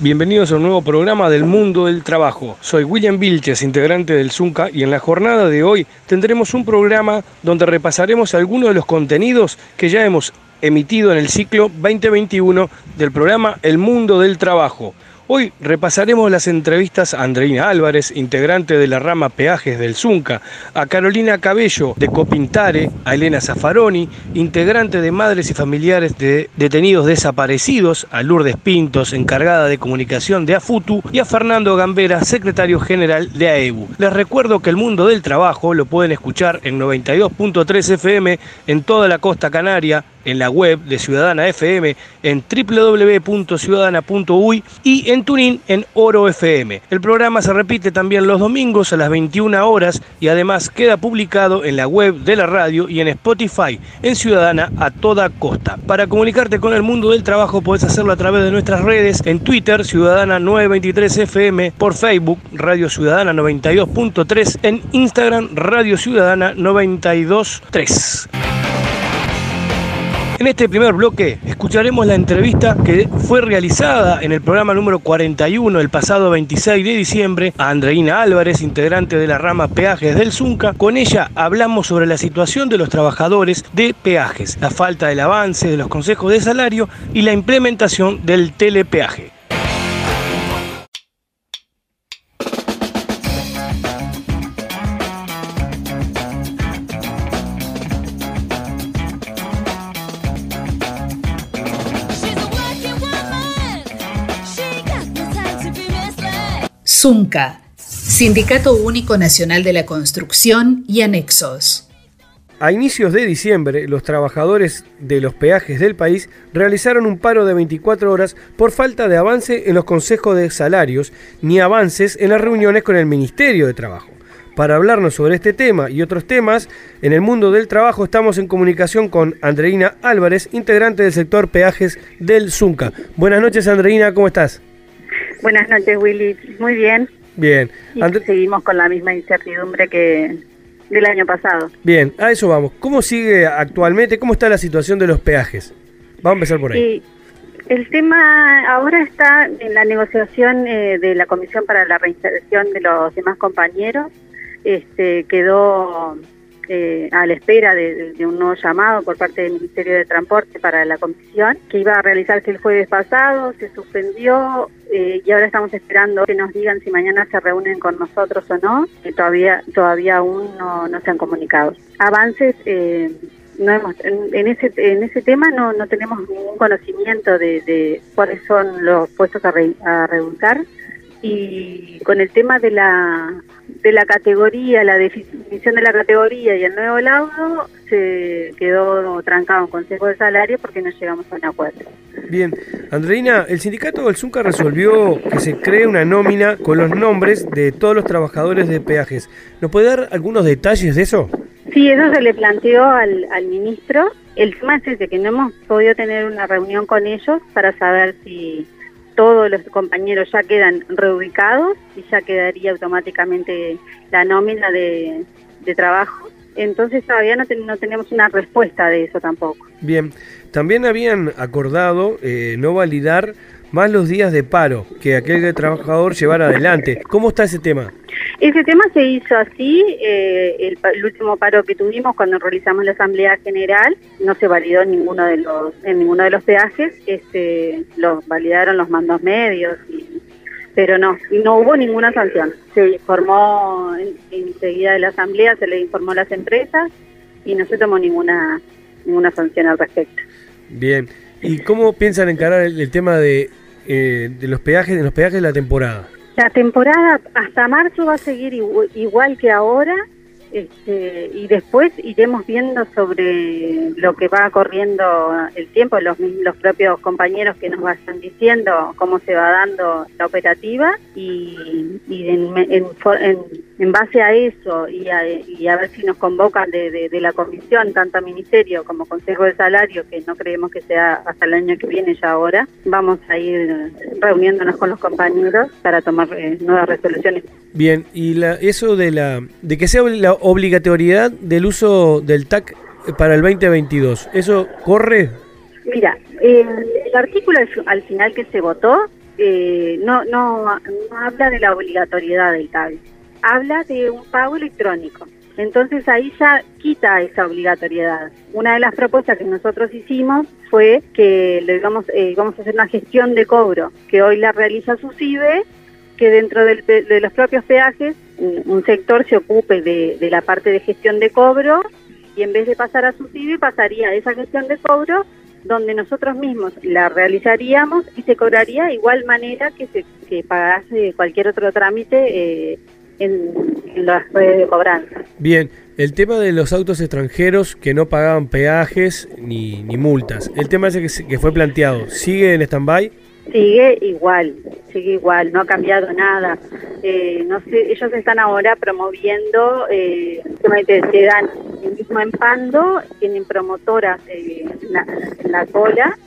Bienvenidos a un nuevo programa del mundo del trabajo. Soy William Vilches, integrante del ZUNCA, y en la jornada de hoy tendremos un programa donde repasaremos algunos de los contenidos que ya hemos emitido en el ciclo 2021 del programa El mundo del trabajo. Hoy repasaremos las entrevistas a Andreina Álvarez, integrante de la rama Peajes del Zunca, a Carolina Cabello de Copintare, a Elena Zaffaroni, integrante de Madres y Familiares de Detenidos Desaparecidos, a Lourdes Pintos, encargada de comunicación de AFUTU, y a Fernando Gambera, secretario general de AEBU. Les recuerdo que el mundo del trabajo lo pueden escuchar en 92.3 FM en toda la costa canaria, en la web de Ciudadana FM, en www.ciudadana.uy y en Tunin en Oro FM. El programa se repite también los domingos a las 21 horas y además queda publicado en la web de la radio y en Spotify en Ciudadana a toda costa. Para comunicarte con el mundo del trabajo puedes hacerlo a través de nuestras redes en Twitter Ciudadana 923 FM, por Facebook Radio Ciudadana 92.3, en Instagram Radio Ciudadana 923. En este primer bloque escucharemos la entrevista que fue realizada en el programa número 41 el pasado 26 de diciembre a Andreina Álvarez, integrante de la rama Peajes del Zunca. Con ella hablamos sobre la situación de los trabajadores de peajes, la falta del avance de los consejos de salario y la implementación del telepeaje. ZUNCA, Sindicato Único Nacional de la Construcción y Anexos. A inicios de diciembre, los trabajadores de los peajes del país realizaron un paro de 24 horas por falta de avance en los consejos de salarios ni avances en las reuniones con el Ministerio de Trabajo. Para hablarnos sobre este tema y otros temas, en el mundo del trabajo estamos en comunicación con Andreina Álvarez, integrante del sector peajes del ZUNCA. Buenas noches, Andreina, ¿cómo estás? Buenas noches, Willy. Muy bien. Bien. Y seguimos con la misma incertidumbre que del año pasado. Bien, a eso vamos. ¿Cómo sigue actualmente? ¿Cómo está la situación de los peajes? Vamos a empezar por ahí. Y el tema ahora está en la negociación eh, de la Comisión para la Reinserción de los demás compañeros. Este quedó eh, a la espera de, un nuevo llamado por parte del Ministerio de Transporte para la comisión, que iba a realizarse el jueves pasado, se suspendió eh, y ahora estamos esperando que nos digan si mañana se reúnen con nosotros o no, que todavía, todavía aún no, no se han comunicado. Avances, eh, no hemos, en, ese, en ese tema no, no tenemos ningún conocimiento de, de cuáles son los puestos a, re- a reeducar y con el tema de la de la categoría, la definición de la categoría y el nuevo laudo se quedó trancado en Consejo de Salario porque no llegamos a un acuerdo. Bien, Andreina, el sindicato del Zunca resolvió que se cree una nómina con los nombres de todos los trabajadores de peajes. ¿Nos puede dar algunos detalles de eso? Sí, eso se le planteó al, al ministro. El tema es ese, que no hemos podido tener una reunión con ellos para saber si todos los compañeros ya quedan reubicados y ya quedaría automáticamente la nómina de, de trabajo. Entonces todavía no, ten- no tenemos una respuesta de eso tampoco. Bien, también habían acordado eh, no validar más los días de paro que aquel trabajador llevara adelante. ¿Cómo está ese tema? Ese tema se hizo así, eh, el, último paro que tuvimos cuando realizamos la Asamblea General, no se validó en ninguno de los, en ninguno de los peajes, este, lo validaron los mandos medios y pero no, no hubo ninguna sanción. Se informó en- enseguida de la asamblea, se le informó a las empresas y no se tomó ninguna ninguna sanción al respecto. Bien. ¿Y cómo piensan encarar el, tema de, eh, de los peajes, de los peajes de la temporada? La temporada hasta marzo va a seguir igu- igual que ahora este, y después iremos viendo sobre lo que va corriendo el tiempo, los, los propios compañeros que nos vayan diciendo cómo se va dando la operativa y, en, en base a eso y a, y a ver si nos convocan de, de- de la comisión, tanto Ministerio como Consejo de Salario, que no creemos que sea hasta el año que viene ya ahora, vamos a ir reuniéndonos con los compañeros para tomar eh, nuevas resoluciones. Bien, y la, eso de la de que sea la obligatoriedad del uso del TAC para el 2022, ¿eso corre? Mira, el artículo al, al final que se votó eh, no, no, no habla de la obligatoriedad del TAG, habla de un pago electrónico. Entonces ahí ya quita esa obligatoriedad. Una de las propuestas que nosotros hicimos fue que le digamos, eh, vamos a hacer una gestión de cobro, que hoy la realiza SUSIBE, que dentro del de los propios peajes un sector se ocupe de, de la parte de gestión de cobro y en vez de pasar a SUSIBE pasaría a esa gestión de cobro donde nosotros mismos la realizaríamos y se cobraría igual manera que se que pagase cualquier otro trámite eh, en, las redes de cobranza. Bien, el tema de los autos extranjeros que no pagaban peajes ni, ni multas, el tema ese que, que fue planteado, ¿sigue en stand-by? Sigue igual, sigue igual, no ha cambiado nada. Eh, no sé, ellos están ahora promoviendo, eh, se dan el mismo en Pando, tienen promotoras eh, en, la, cola,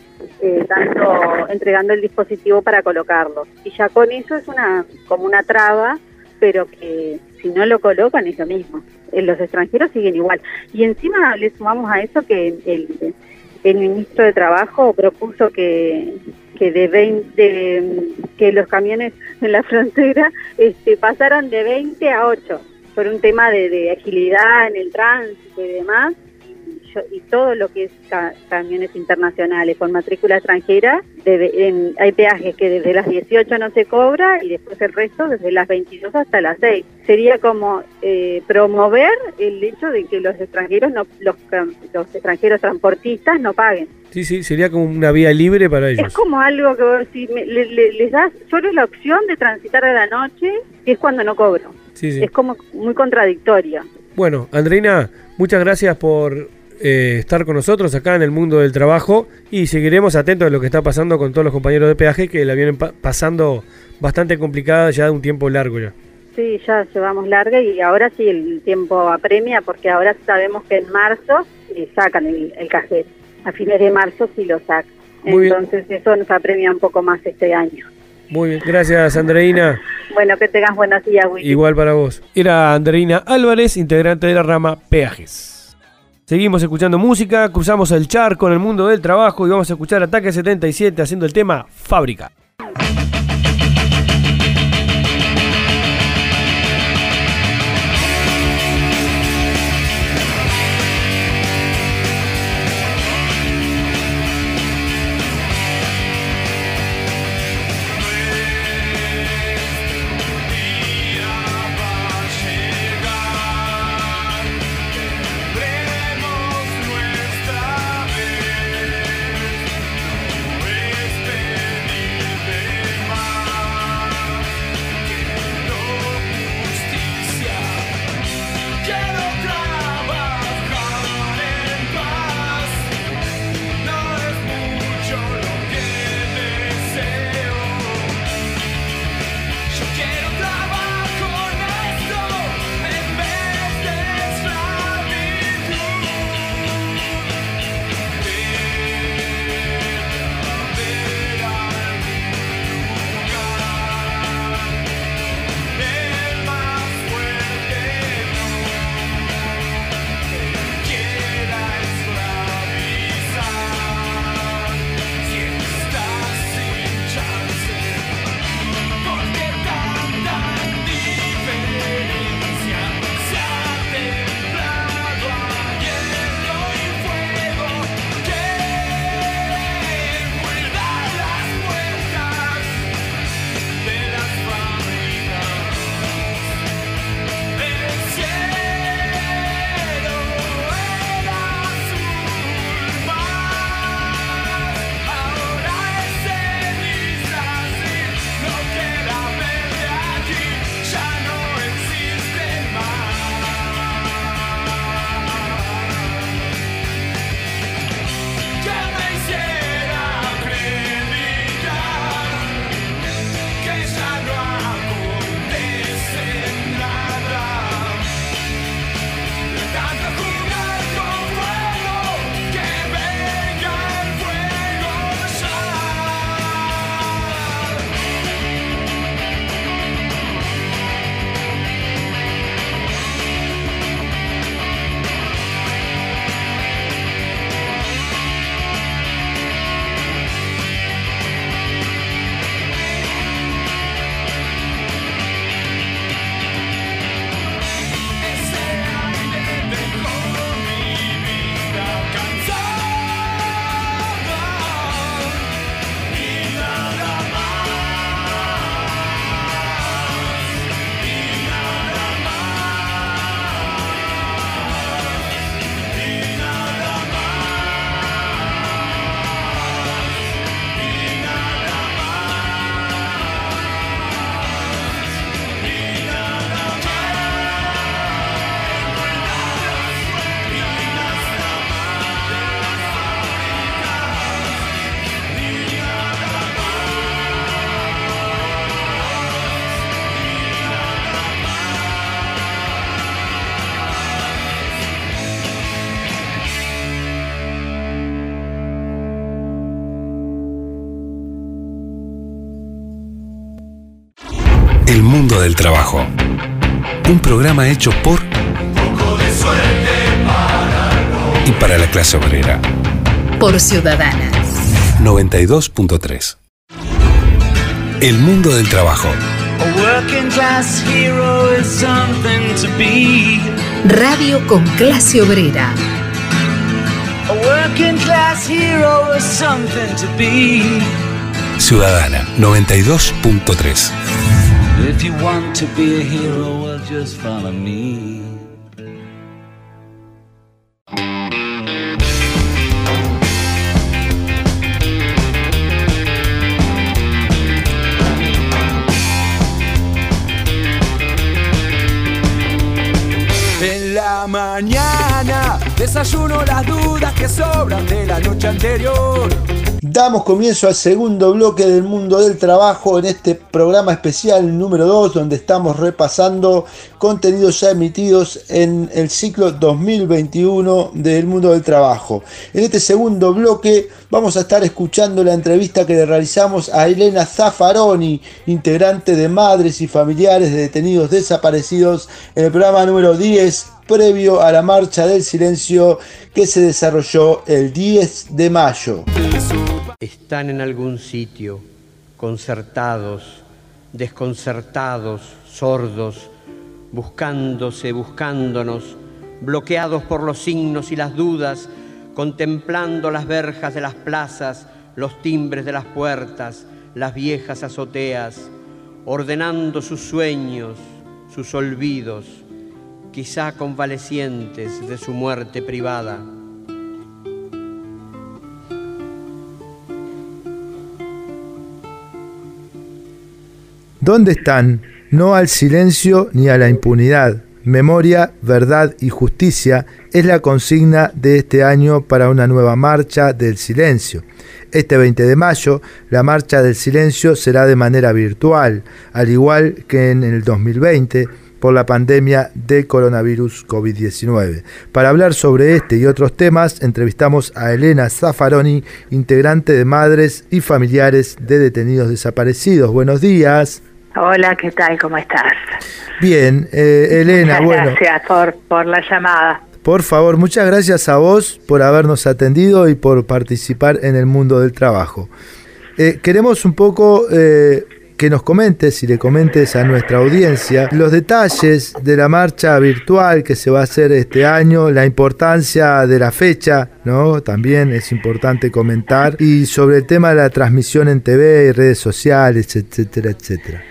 eh, tanto entregando el dispositivo para colocarlo. Y ya con eso es una como una traba, pero que si no lo colocan es lo mismo. Eh, los extranjeros siguen igual. Y encima le sumamos a eso que el ministro de Trabajo propuso que, que de 20, que los camiones en la frontera este, pasaran de 20 a 8 por un tema de, de agilidad en el tránsito y demás. Y, yo- y todo lo que es ca- camiones internacionales con matrícula extranjera, debe- en- hay peajes que desde las 18 no se cobra y después el resto desde las 22 hasta las 6. Sería como eh, promover el hecho de que los extranjeros no los, los extranjeros transportistas no paguen. Sí, sí, sería como una vía libre para ellos. Es como algo que decís, me- le- le- les das solo la opción de transitar a la noche, que es cuando no cobro. Sí, sí. Es como muy contradictorio. Bueno, Andreina, muchas gracias por eh, estar con nosotros acá en el mundo del trabajo y seguiremos atentos a lo que está pasando con todos los compañeros de peaje que la vienen pa- pasando bastante complicada ya de un tiempo largo ya. Sí, ya llevamos larga y ahora sí el tiempo apremia porque ahora sabemos que en marzo eh, sacan el, el cajero. A fines de marzo sí lo sacan. Muy bien. Entonces eso nos apremia un poco más este año. Muy bien, gracias Andreina. Bueno, que tengas buenos días, Willy. Igual para vos. Era Andreina Álvarez, integrante de la rama Peajes. Seguimos escuchando música, cruzamos el charco en el mundo del trabajo y vamos a escuchar Ataque 77 haciendo el tema Fábrica. del Trabajo. Un programa hecho por y para la clase obrera. Por Ciudadanas. 92.3. El mundo del trabajo. Radio con clase obrera. Ciudadana 92.3. You want to be a hero, well, just follow me. En la mañana desayuno las dudas que sobran de la noche anterior. Damos comienzo al segundo bloque del mundo del trabajo en este programa especial número 2 donde estamos repasando contenidos ya emitidos en el ciclo 2021 del mundo del trabajo. En este segundo bloque vamos a estar escuchando la entrevista que le realizamos a Elena Zaffaroni, integrante de Madres y Familiares de Detenidos Desaparecidos en el programa número 10 previo a la marcha del silencio que se desarrolló el 10 de mayo. Están en algún sitio, concertados, desconcertados, sordos, buscándose, buscándonos, bloqueados por los signos y las dudas, contemplando las verjas de las plazas, los timbres de las puertas, las viejas azoteas, ordenando sus sueños, sus olvidos, quizá convalecientes de su muerte privada. ¿Dónde están? No al silencio ni a la impunidad. Memoria, verdad y justicia es la consigna de este año para una nueva marcha del silencio. Este 20 de mayo, la marcha del silencio será de manera virtual, al igual que en el 2020 por la pandemia de coronavirus COVID-19. Para hablar sobre este y otros temas, entrevistamos a Elena Zaffaroni, integrante de Madres y Familiares de Detenidos Desaparecidos. Buenos días. Hola, ¿qué tal? ¿Cómo estás? Bien, eh, Elena, Muchas bueno, Gracias por, por la llamada. por favor, muchas gracias a vos por habernos atendido y por participar en el mundo del trabajo. Eh, queremos un poco eh, que nos comentes y le comentes a nuestra audiencia los detalles de la marcha virtual que se va a hacer este año, la importancia de la fecha, ¿no? También es importante comentar, y sobre el tema de la transmisión en TV y redes sociales, etcétera, etcétera.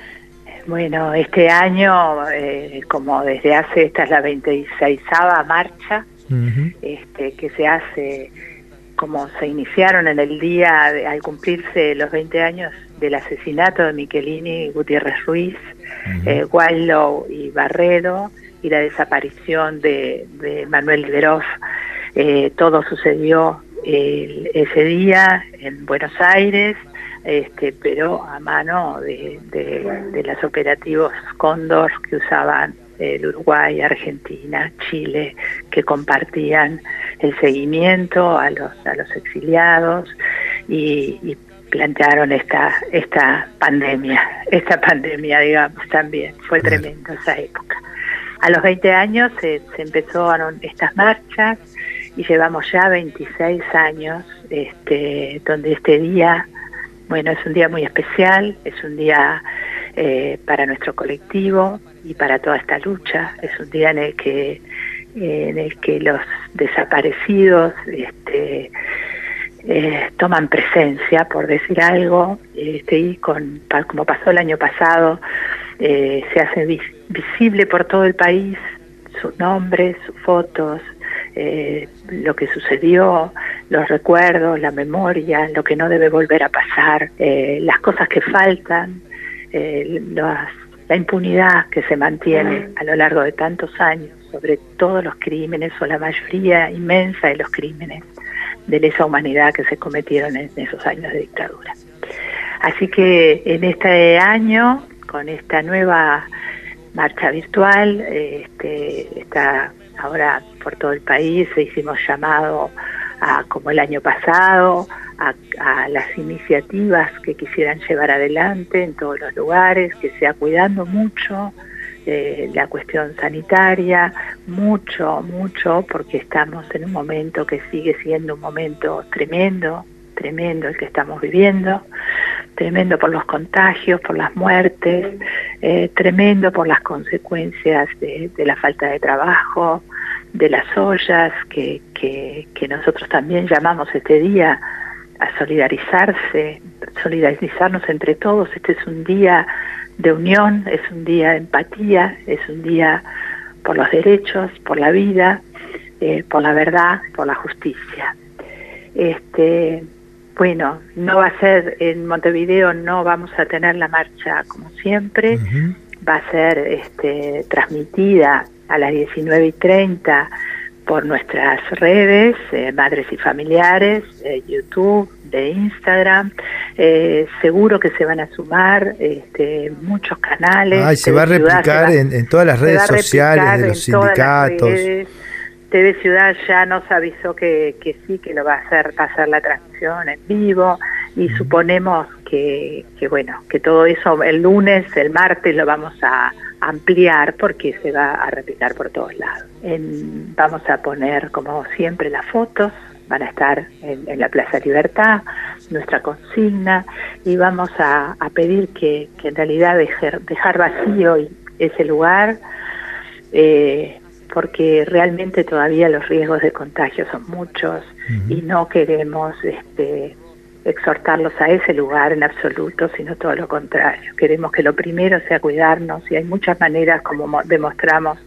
Bueno, este año, eh, como desde hace, esta es la 26 marcha, este, que se hace como se iniciaron en el día de- al cumplirse los 20 años del asesinato de Michelini, Gutiérrez Ruiz, eh, Wallow y Barredo y la desaparición de, de Manuel Liberoff. Eh, todo sucedió el- ese día en Buenos Aires, este, pero a mano de, de- de los operativos Cóndor que usaban el Uruguay, Argentina, Chile, que compartían el seguimiento a los, a los exiliados y, y plantearon esta, esta pandemia, esta pandemia, digamos, también. Fue tremendo esa época. A los 20 años se, se empezaron estas marchas y llevamos ya 26 años este, donde este día, bueno, es un día muy especial, es un día eh, para nuestro colectivo y para toda esta lucha, es un día en el que, en el que los desaparecidos este, eh, toman presencia, por decir algo, este, y con, como pasó el año pasado, eh, se hace vis- visible por todo el país sus nombres, sus fotos, eh, lo que sucedió, los recuerdos, la memoria, lo que no debe volver a pasar, eh, las cosas que faltan, eh, las- la impunidad que se mantiene a lo largo de tantos años sobre todos los crímenes o la mayoría inmensa de los crímenes de lesa humanidad que se cometieron en esos años de dictadura. Así que en este año, con esta nueva marcha virtual, eh, este, está ahora por todo el país, hicimos llamado a, como el año pasado, a, a las iniciativas que quisieran llevar adelante en todos los lugares, que sea cuidando mucho eh, la cuestión sanitaria, mucho, mucho, porque estamos en un momento que sigue siendo un momento tremendo, tremendo el que estamos viviendo, tremendo por los contagios, por las muertes, eh, tremendo por las consecuencias de, la falta de trabajo, de las ollas, que nosotros también llamamos este día a solidarizarse, solidarizarnos entre todos. Este es un día de unión, es un día de empatía, es un día por los derechos, por la vida, eh, por la verdad, por la justicia. Este, bueno, no va a ser en Montevideo, no vamos a tener la marcha como siempre, va a ser este, transmitida a las 19 y 30 por nuestras redes, eh, Madres y Familiares, eh, YouTube, de Instagram. Eh, seguro que se van a sumar este, muchos canales. Ay, se TV va a Ciudad replicar se va- en, en todas las se redes sociales de los sindicatos. redes. TV Ciudad ya nos avisó que, que sí, que lo va a hacer, va a hacer la transmisión en vivo y suponemos que, que, bueno, que todo eso el lunes, el martes lo vamos a ampliar porque se va a replicar por todos lados. En- vamos a poner, como siempre, las fotos, van a estar en, en la Plaza Libertad, nuestra consigna, y vamos a, a pedir que, que en realidad dejar, dejar vacío ese lugar, eh, porque realmente todavía los riesgos de contagio son muchos y no queremos este, exhortarlos a ese lugar en absoluto, sino todo lo contrario. Queremos que lo primero sea cuidarnos y hay muchas maneras, como mo- demostramos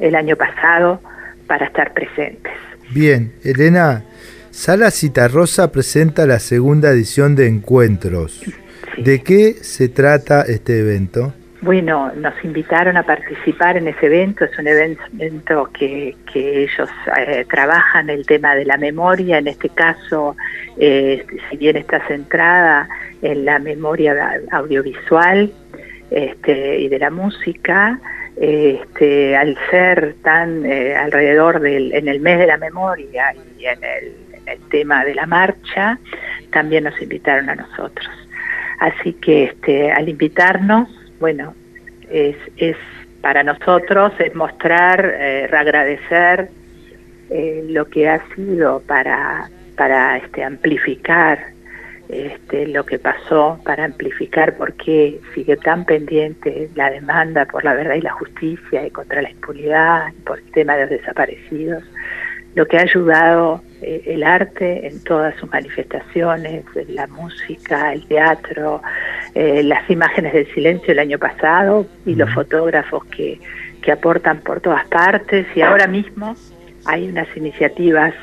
el año pasado, para estar presentes. Bien, Elena, Sala Citarrosa presenta la segunda edición de Encuentros. ¿De qué se trata este evento? Bueno, nos invitaron a participar en ese evento, es un evento que, que ellos eh, trabajan el tema de la memoria, en este caso, eh, si bien está centrada en la memoria audiovisual este, y de la música, este, al ser tan eh, alrededor del, en el mes de la memoria y en el, tema de la marcha, también nos invitaron a nosotros. Así que este, al invitarnos, bueno, es, es para nosotros es mostrar, eh, agradecer eh, lo que ha sido para, para este, amplificar este, lo que pasó, para amplificar por qué sigue tan pendiente la demanda por la verdad y la justicia y contra la impunidad, por el tema de los desaparecidos, lo que ha ayudado eh, el arte en todas sus manifestaciones, la música, el teatro, eh, las imágenes del silencio el año pasado y los fotógrafos que, que aportan por todas partes. Y ahora mismo hay unas iniciativas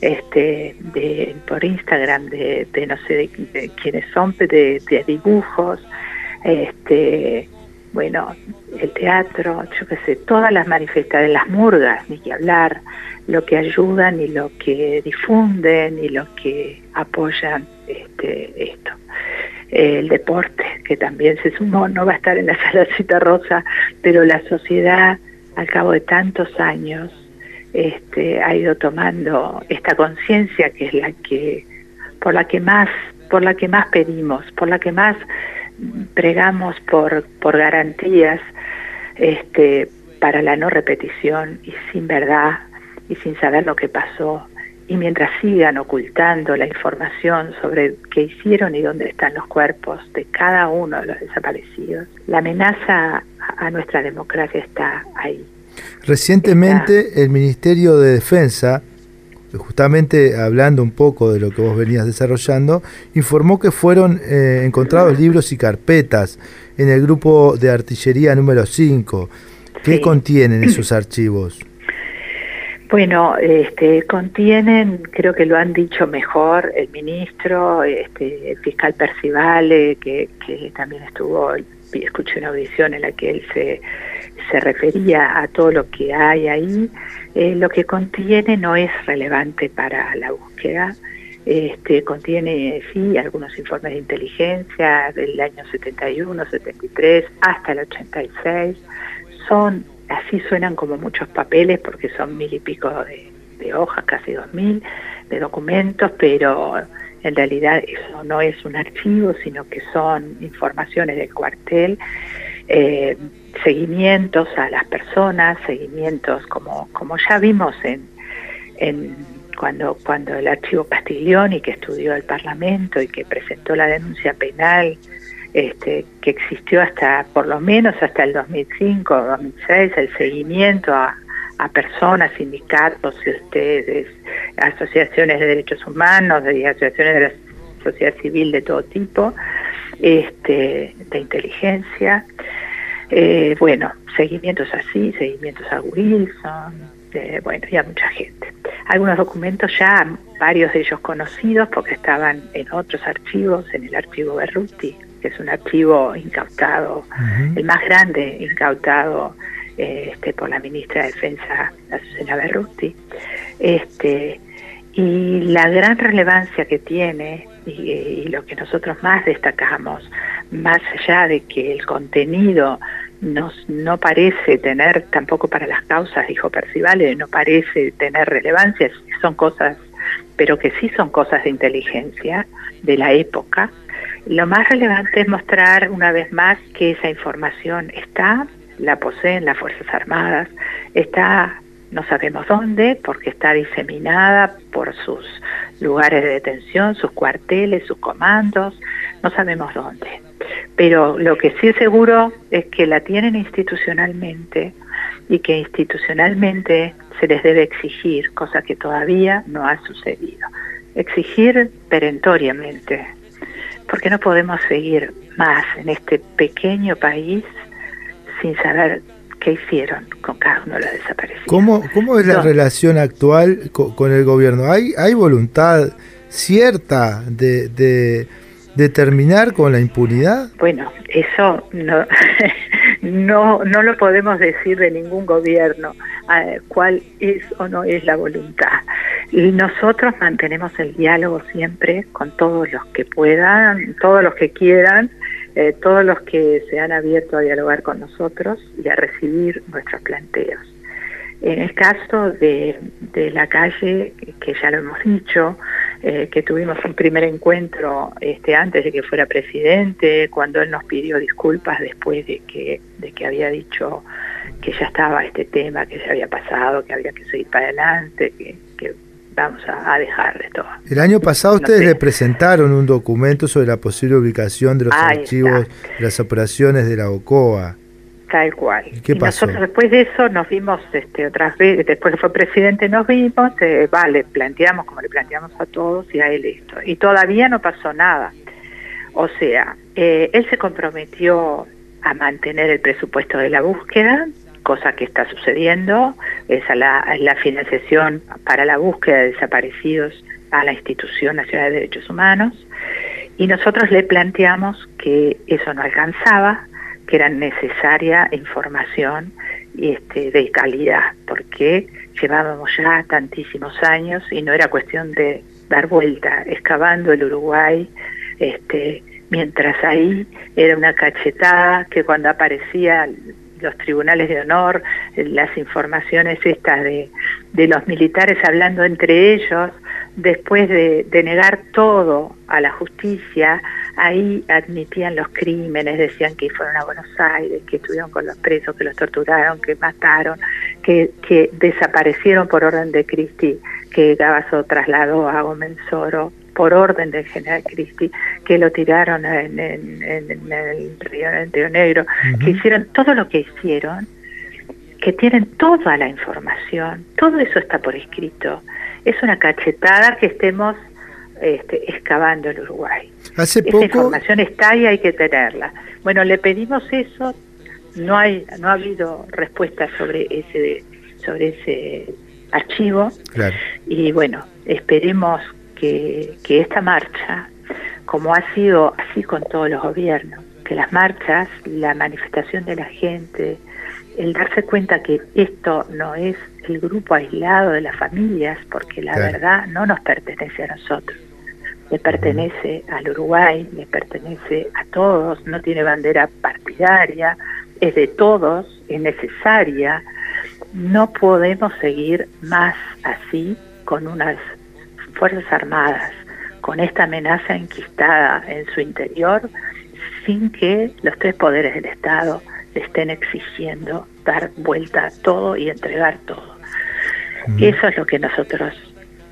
este, de, por Instagram de, de no sé de, de quiénes son, de, de dibujos, este, bueno, el teatro, yo qué sé, todas las manifestaciones, las murgas, ni que hablar, lo que ayudan y lo que difunden y lo que apoyan este, esto. El deporte, que también se sumó, no va a estar en la sala cita rosa, pero la sociedad, al cabo de tantos años, este, ha ido tomando esta conciencia que es la que, por la que más, por la que más pedimos, por la que más pregamos por, por garantías este, para la no repetición y sin verdad y sin saber lo que pasó. Y mientras sigan ocultando la información sobre qué hicieron y dónde están los cuerpos de cada uno de los desaparecidos, la amenaza a nuestra democracia está ahí. Recientemente el Ministerio de Defensa, justamente hablando un poco de lo que vos venías desarrollando, informó que fueron eh, encontrados libros y carpetas en el grupo de artillería número 5. ¿Qué Sí. contienen esos archivos? Bueno, este, contienen, creo que lo han dicho mejor el ministro, este, el fiscal Percivale, que, que también estuvo, escuché una audición en la que él se, se refería a todo lo que hay ahí. Eh, lo que contiene no es relevante para la búsqueda. Este, contiene, sí, algunos informes de inteligencia del año 71, 73, hasta el 86. Son así suenan como muchos papeles porque son mil y pico de, de hojas, casi dos mil, de documentos, pero en realidad eso no es un archivo, sino que son informaciones del cuartel, eh, seguimientos a las personas, seguimientos como, como ya vimos en, en cuando, cuando el archivo Castiglioni, que estudió el Parlamento y que presentó la denuncia penal, este, que existió hasta, por lo menos hasta el 2005 o 2006, el seguimiento a, a personas, sindicatos, ustedes, asociaciones de derechos humanos, de asociaciones de la sociedad civil de todo tipo, este, de inteligencia. Eh, bueno, seguimientos así, seguimientos a Wilson, eh, bueno, y a mucha gente. Algunos documentos ya, varios de ellos conocidos, porque estaban en otros archivos, en el archivo Berruti, que es un archivo incautado, el más grande incautado eh, este, por la ministra de Defensa, Azucena Berruti. Este, y la gran relevancia que tiene y, lo que nosotros más destacamos, más allá de que el contenido nos, no parece tener, tampoco para las causas, dijo Percivale, no parece tener relevancia, son cosas, pero que sí son cosas de inteligencia de la época. Lo más relevante es mostrar una vez más que esa información está, la poseen las Fuerzas Armadas, está no sabemos dónde, porque está diseminada por sus lugares de detención, sus cuarteles, sus comandos, no sabemos dónde. Pero lo que sí es seguro es que la tienen institucionalmente y que institucionalmente se les debe exigir, cosa que todavía no ha sucedido. Exigir perentoriamente, porque no podemos seguir más en este pequeño país sin saber qué hicieron con cada uno de los desaparecidos. ¿Cómo, cómo es la No. relación actual co- con, el gobierno? ¿Hay, hay voluntad cierta de, de, de terminar con la impunidad? Bueno, eso no, no, no lo podemos decir de ningún gobierno, cuál es o no es la voluntad. Y nosotros mantenemos el diálogo siempre con todos los que puedan, todos los que quieran, eh, todos los que se han abierto a dialogar con nosotros y a recibir nuestros planteos. En el caso de, de la calle, que ya lo hemos dicho, eh, que tuvimos un primer encuentro este, antes de que fuera presidente, cuando él nos pidió disculpas después de que, de que había dicho que ya estaba este tema, que ya había pasado, que había que seguir para adelante, que, vamos a, a dejar de todo. El año pasado No ustedes sé. le presentaron un documento sobre la posible ubicación de los Ahí archivos de las operaciones de la OCOA. Tal cual. ¿Y qué pasó? nosotros después de eso nos vimos este, otras veces, después que fue presidente nos vimos, eh, vale, planteamos como le planteamos a todos y a él esto. Y todavía no pasó nada. O sea, eh, él se comprometió a mantener el presupuesto de la búsqueda, cosa que está sucediendo, es la financiación para la búsqueda de desaparecidos a la Institución Nacional de Derechos Humanos. Y nosotros le planteamos que eso no alcanzaba, que era necesaria información este, de calidad, porque llevábamos ya tantísimos años y no era cuestión de dar vuelta, excavando el Uruguay, este, mientras ahí era una cachetada que cuando aparecía los tribunales de honor, las informaciones estas de, de los militares hablando entre ellos, después de, de negar todo a la justicia, ahí admitían los crímenes, decían que fueron a Buenos Aires, que estuvieron con los presos, que los torturaron, que mataron, que, que desaparecieron por orden de Cristi, que Gabazo trasladó a Gómez Soro por orden del general Cristi, que lo tiraron en, en- en- en el río, Negro, que hicieron todo lo que hicieron, que tienen toda la información, todo eso está por escrito. Es una cachetada que estemos este, excavando el Uruguay. Hace Esa poco, información está y hay que tenerla. Bueno, le pedimos eso, no hay, no ha habido respuesta sobre ese, sobre ese archivo claro, y bueno, esperemos que, que esta marcha, como ha sido así con todos los gobiernos, que las marchas, la manifestación de la gente, el darse cuenta que esto no es el grupo aislado de las familias, porque la Claro. verdad no nos pertenece a nosotros, le pertenece al Uruguay, le pertenece a todos, no tiene bandera partidaria, es de todos, es necesaria. No podemos seguir más así con unas Fuerzas Armadas, con esta amenaza enquistada en su interior sin que los tres poderes del Estado le estén exigiendo dar vuelta a todo y entregar todo. Eso es lo que nosotros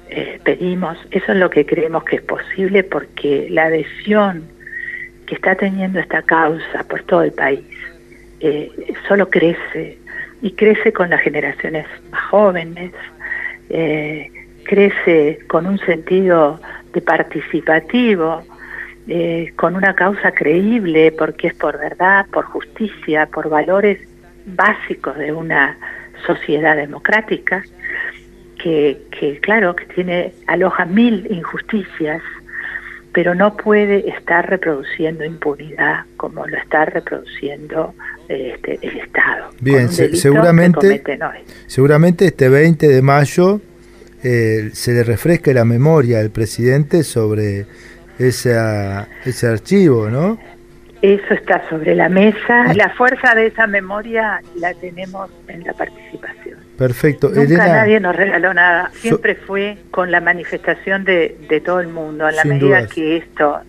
eh, pedimos, eso es lo que creemos que es posible porque la adhesión que está teniendo esta causa por todo el país eh, solo crece y crece con las generaciones más jóvenes, eh, crece con un sentido de participativo, eh, con una causa creíble porque es por verdad, por justicia, por valores básicos de una sociedad democrática que, que claro que tiene aloja mil injusticias pero no puede estar reproduciendo impunidad como lo está reproduciendo este, el Estado. Bien, se- seguramente, seguramente este 20 de mayo eh, se le refresque la memoria al presidente sobre esa, ese archivo, ¿no? Eso está sobre la mesa. La fuerza de esa memoria la tenemos en la participación. Perfecto. Nunca Elena, nadie nos regaló nada. Siempre fue con la manifestación de, de todo el mundo. En la medida dudas. que esto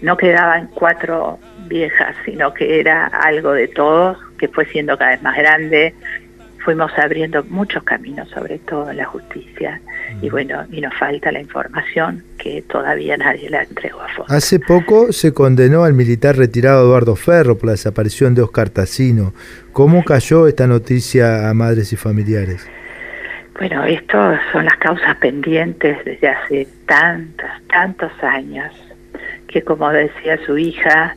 no quedaba en cuatro viejas, sino que era algo de todos, que fue siendo cada vez más grande. Fuimos abriendo muchos caminos, sobre todo en la justicia. Y bueno, y nos falta la información que todavía nadie la entregó a fondo. hace poco se condenó al militar retirado Eduardo Ferro por la desaparición de Oscar Tassino. ¿Cómo cayó esta noticia a madres y familiares? Bueno, esto son las causas pendientes desde hace tantos, tantos años, que como decía su hija,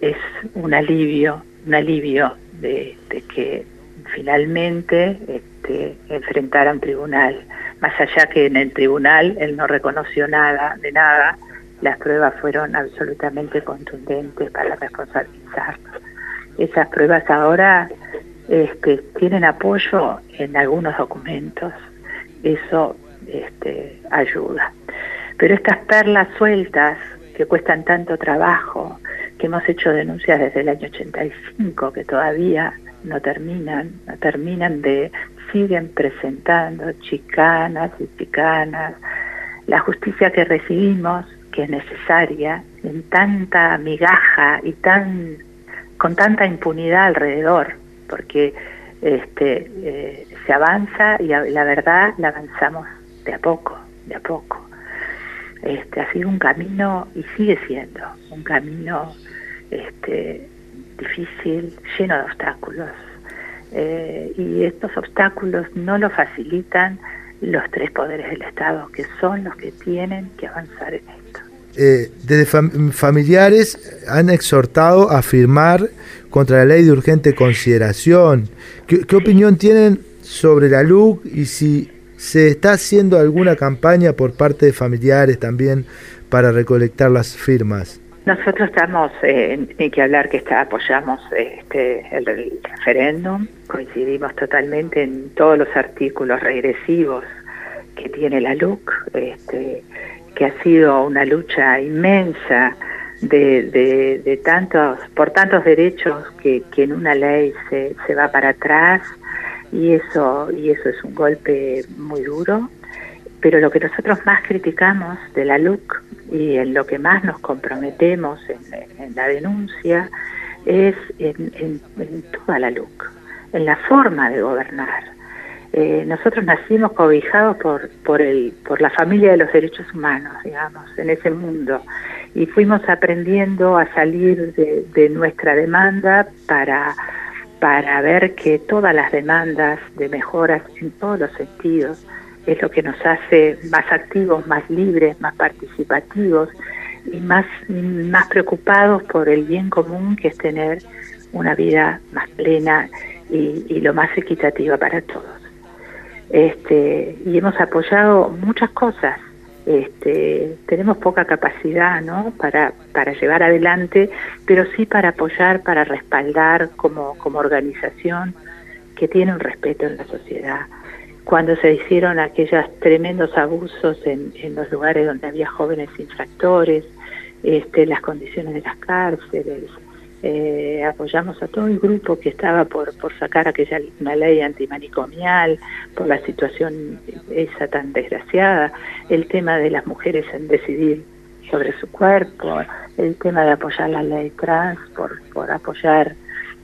es un alivio, un alivio de, de que finalmente este, enfrentara un tribunal. Más allá que en el tribunal él no reconoció nada, de nada, las pruebas fueron absolutamente contundentes para responsabilizarlo. Esas pruebas ahora este, tienen apoyo en algunos documentos, eso este, ayuda. Pero estas perlas sueltas que cuestan tanto trabajo, que hemos hecho denuncias desde el año 85, que todavía no terminan, no terminan de, siguen presentando chicanas y chicanas, la justicia que recibimos, que es necesaria, en tanta migaja y tan con tanta impunidad alrededor, porque este, eh, se avanza y la verdad la avanzamos de a poco, de a poco. Este, ha sido un camino y sigue siendo un camino este, difícil, lleno de obstáculos. Eh, y estos obstáculos no lo facilitan los tres poderes del Estado, que son los que tienen que avanzar en esto. Eh, desde fam- familiares han exhortado a firmar contra la ley de urgente consideración. ¿Qué, qué opinión tienen sobre la LUC y si se está haciendo alguna campaña por parte de familiares también para recolectar las firmas? Nosotros estamos, eh, ni que hablar que está, apoyamos este, el, referéndum, coincidimos totalmente en todos los artículos regresivos que tiene la LUC, este, que ha sido una lucha inmensa de tantos, por tantos derechos que, que en una ley se, se va para atrás y eso, y eso es un golpe muy duro. Pero lo que nosotros más criticamos de la LUC y en lo que más nos comprometemos en, la denuncia es en toda la LUC, en la forma de gobernar. Eh, nosotros nacimos cobijados por, por, el, por la familia de los derechos humanos, digamos, en ese mundo, y fuimos aprendiendo a salir de, de nuestra demanda para, para ver que todas las demandas de mejoras en todos los sentidos es lo que nos hace más activos, más libres, más participativos y más, más preocupados por el bien común que es tener una vida más plena y, y lo más equitativa para todos. Este, y hemos apoyado muchas cosas. Este, tenemos poca capacidad ¿no? para, para llevar adelante, pero sí para apoyar, para respaldar como, como organización que tiene un respeto en la sociedad. Cuando se hicieron aquellos tremendos abusos en, en los lugares donde había jóvenes infractores, este, las condiciones de las cárceles, eh, apoyamos a todo el grupo que estaba por, por sacar aquella ley antimanicomial, por la situación esa tan desgraciada, el tema de las mujeres en decidir sobre su cuerpo, el tema de apoyar la ley trans, por, por apoyar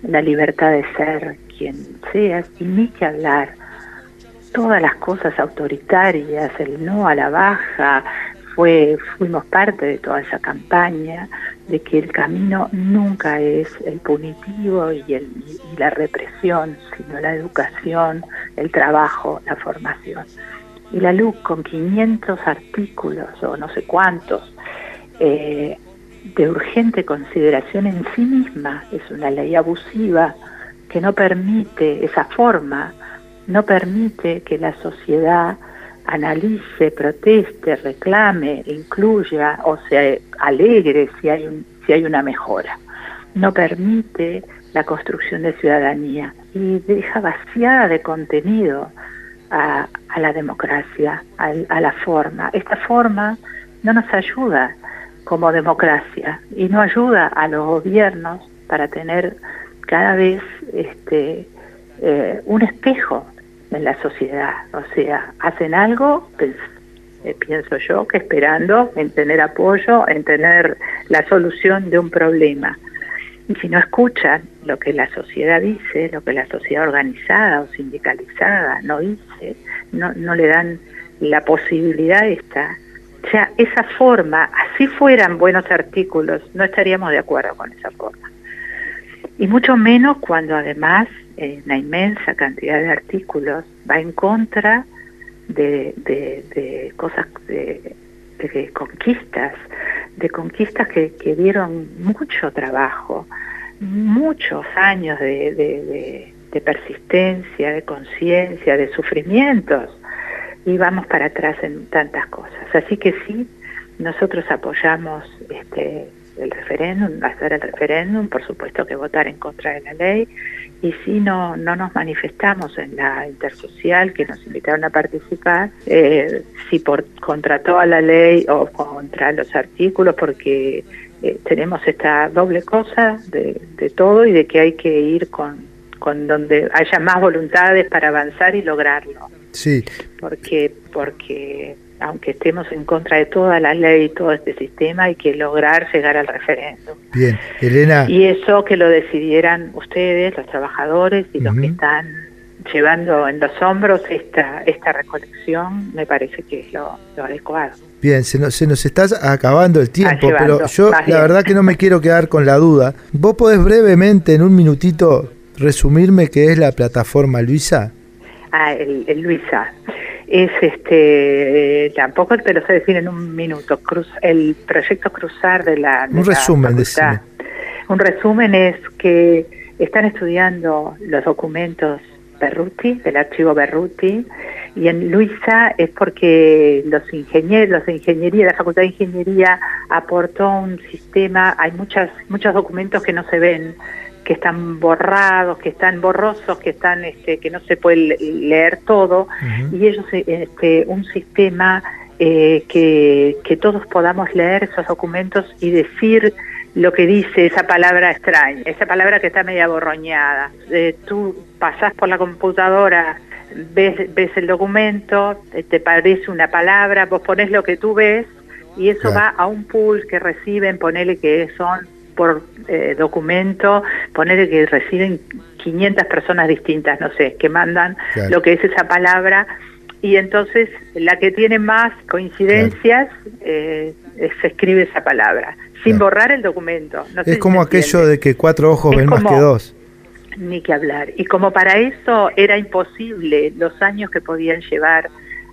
la libertad de ser quien seas, y ni que hablar todas las cosas autoritarias, el no a la baja, fue, fuimos parte de toda esa campaña de que el camino nunca es el punitivo y, el, la represión, sino la educación, el trabajo, la formación. Y la LUC con 500 artículos o no sé cuántos eh, de urgente consideración en sí misma, es una ley abusiva que no permite esa forma, no permite que la sociedad analice, proteste, reclame, incluya o se alegre si hay, un, si hay una mejora. No permite la construcción de ciudadanía y deja vaciada de contenido a, la democracia, a, a la forma. Esta forma no nos ayuda como democracia y no ayuda a los gobiernos para tener cada vez este, eh, un espejo en la sociedad. O sea, hacen algo, pues, pienso yo, que esperando en tener apoyo, en tener la solución de un problema. Y si no escuchan lo que la sociedad dice, lo que la sociedad organizada o sindicalizada no dice, no, no le dan la posibilidad esta. O sea, esa forma, así fueran buenos artículos, no estaríamos de acuerdo con esa forma. Y mucho menos cuando además eh, una inmensa cantidad de artículos va en contra de, de, cosas, de, de, conquistas, de conquistas que, que, dieron mucho trabajo, muchos años de, de persistencia, de conciencia, de sufrimientos, y vamos para atrás en tantas cosas. Así que sí, nosotros apoyamos este, el referéndum, hacer el referéndum, por supuesto que votar en contra de la ley, y si no, no nos manifestamos en la intersocial que nos invitaron a participar, eh, si por contra toda la ley o contra los artículos, porque eh, tenemos esta doble cosa de, de todo y de que hay que ir con, con donde haya más voluntades para avanzar y lograrlo. Sí. Porque, porque aunque estemos en contra de toda la ley y todo este sistema, hay que lograr llegar al referéndum. Bien, Elena. Y eso que lo decidieran ustedes, los trabajadores y uh -huh. los que están llevando en los hombros esta, esta recolección, me parece que es lo, lo adecuado. Bien, se nos, se nos está acabando el tiempo, llevando, pero yo la bien. verdad que no me quiero quedar con la duda. ¿Vos podés brevemente, en un minutito, resumirme qué es la plataforma Luisa? Ah, el, el Luisa es este tampoco te lo sé decir en un minuto. Cruz el proyecto cruzar de la de un resumen un resumen es que están estudiando los documentos Berruti del archivo Berruti y en Luisa es porque los ingenieros los de ingeniería la facultad de ingeniería aportó un sistema hay muchas muchos documentos que no se ven que están borrados, que están borrosos, que están, este, que no se puede leer todo, uh -huh. y ellos, este, un sistema eh, que, que todos podamos leer esos documentos y decir lo que dice esa palabra extraña, esa palabra que está media borroñada. Eh, tú pasás por la computadora, ves, ves el documento, te parece una palabra, vos pones lo que tú ves y eso claro. va a un pool que reciben, ponele que son por eh, documento, poner que reciben 500 personas distintas, no sé, que mandan claro. lo que es esa palabra y entonces la que tiene más coincidencias claro. eh, se escribe esa palabra, sin claro. borrar el documento. No es como aquello de que cuatro ojos es ven como, más que dos. Ni que hablar. Y como para eso era imposible los años que podían llevar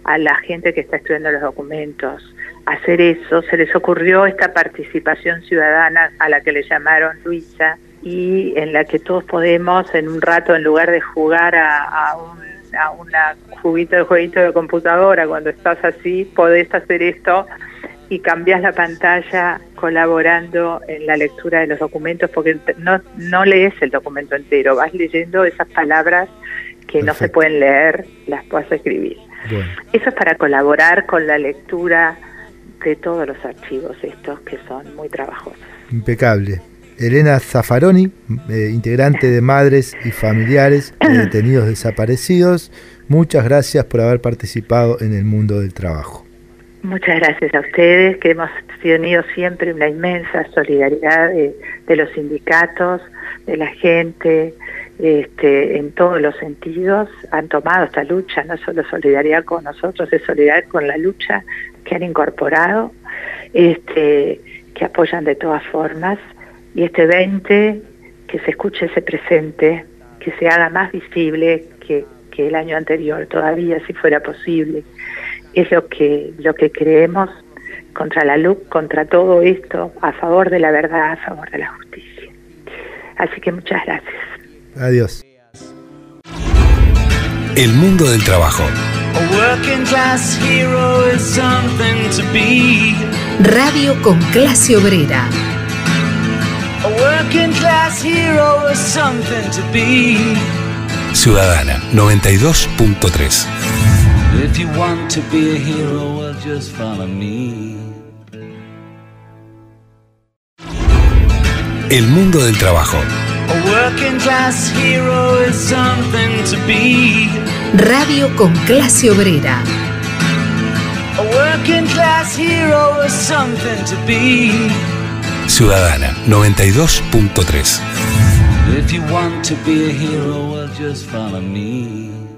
a la gente que está estudiando los documentos, hacer eso, se les ocurrió esta participación ciudadana a la que le llamaron Luisa y en la que todos podemos en un rato, en lugar de jugar a, a un a una juguito de jueguito de computadora, cuando estás así, podés hacer esto y cambias la pantalla colaborando en la lectura de los documentos porque no, no lees el documento entero, vas leyendo esas palabras que Perfecto. no se pueden leer, las puedes escribir. Bueno. Eso es para colaborar con la lectura de todos los archivos estos que son muy trabajosos. Impecable. Elena Zaffaroni, eh, integrante de Madres y Familiares de Detenidos Desaparecidos, muchas gracias por haber participado en el mundo del trabajo. Muchas gracias a ustedes, que hemos tenido siempre una inmensa solidaridad de, de los sindicatos, de la gente, este, en todos los sentidos. Han tomado esta lucha, no solo solidaridad con nosotros, es solidaridad con la lucha que han incorporado, este, que apoyan de todas formas. Y este 20, que se escuche ese presente, que se haga más visible que, que el año anterior, todavía si fuera posible es lo que lo que creemos contra la luz, contra todo esto, a favor de la verdad, a favor de la justicia. Así que muchas gracias. Adiós. El mundo del trabajo. A working class hero is something to be. Radio con clase obrera. A working class hero is something to be. Ciudadana 92.3. If you want to be a hero, well, just follow me. El mundo del trabajo. A working class hero is something to be. Radio con clase obrera. A working class hero is something to be. Ciudadana 92.3. If you want to be a hero, well, just follow me.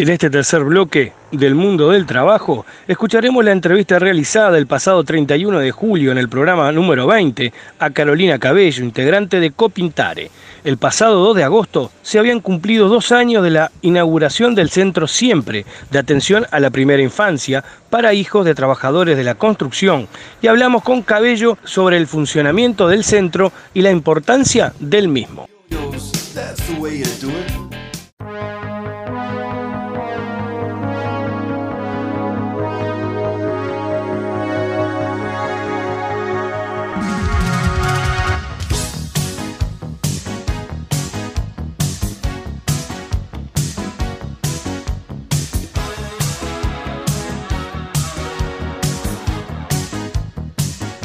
En este tercer bloque del mundo del trabajo, escucharemos la entrevista realizada el pasado 31 de julio en el programa número 20 a Carolina Cabello, integrante de Copintare. El pasado 2 de agosto se habían cumplido dos años de la inauguración del Centro Siempre de Atención a la Primera Infancia para hijos de trabajadores de la construcción y hablamos con Cabello sobre el funcionamiento del centro y la importancia del mismo.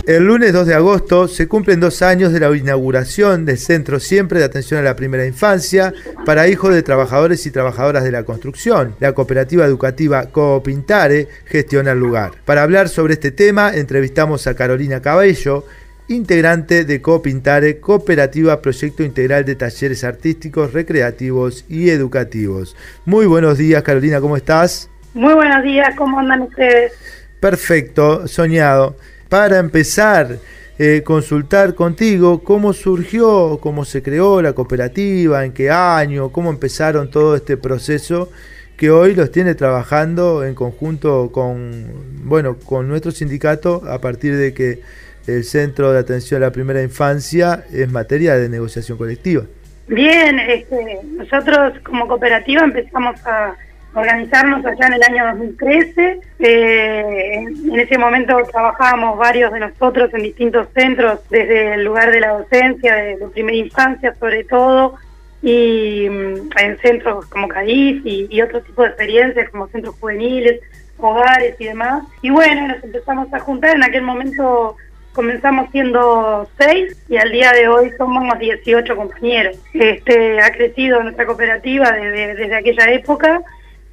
El lunes 2 de agosto se cumplen dos años de la inauguración del Centro Siempre de Atención a la Primera Infancia para hijos de trabajadores y trabajadoras de la construcción. La cooperativa educativa Coopintare gestiona el lugar. Para hablar sobre este tema, entrevistamos a Carolina Cabello, integrante de Coopintare, Cooperativa Proyecto Integral de Talleres Artísticos, Recreativos y Educativos. Muy buenos días, Carolina, ¿cómo estás? Muy buenos días, ¿cómo andan ustedes? Perfecto, soñado. Para empezar, eh, consultar contigo cómo surgió, cómo se creó la cooperativa, en qué año, cómo empezaron todo este proceso que hoy los tiene trabajando en conjunto con, bueno, con nuestro sindicato a partir de que el Centro de Atención a la Primera Infancia es materia de negociación colectiva. Bien, este, nosotros como cooperativa empezamos a organizarnos allá en el año 2013. Eh, en ese momento trabajábamos varios de nosotros en distintos centros, desde el lugar de la docencia, de, primera infancia sobre todo, y mm, en centros como Cádiz y, y otro tipo de experiencias como centros juveniles, hogares y demás. Y bueno, nos empezamos a juntar. En aquel momento comenzamos siendo seis y al día de hoy somos 18 compañeros. Este ha crecido nuestra cooperativa desde, desde aquella época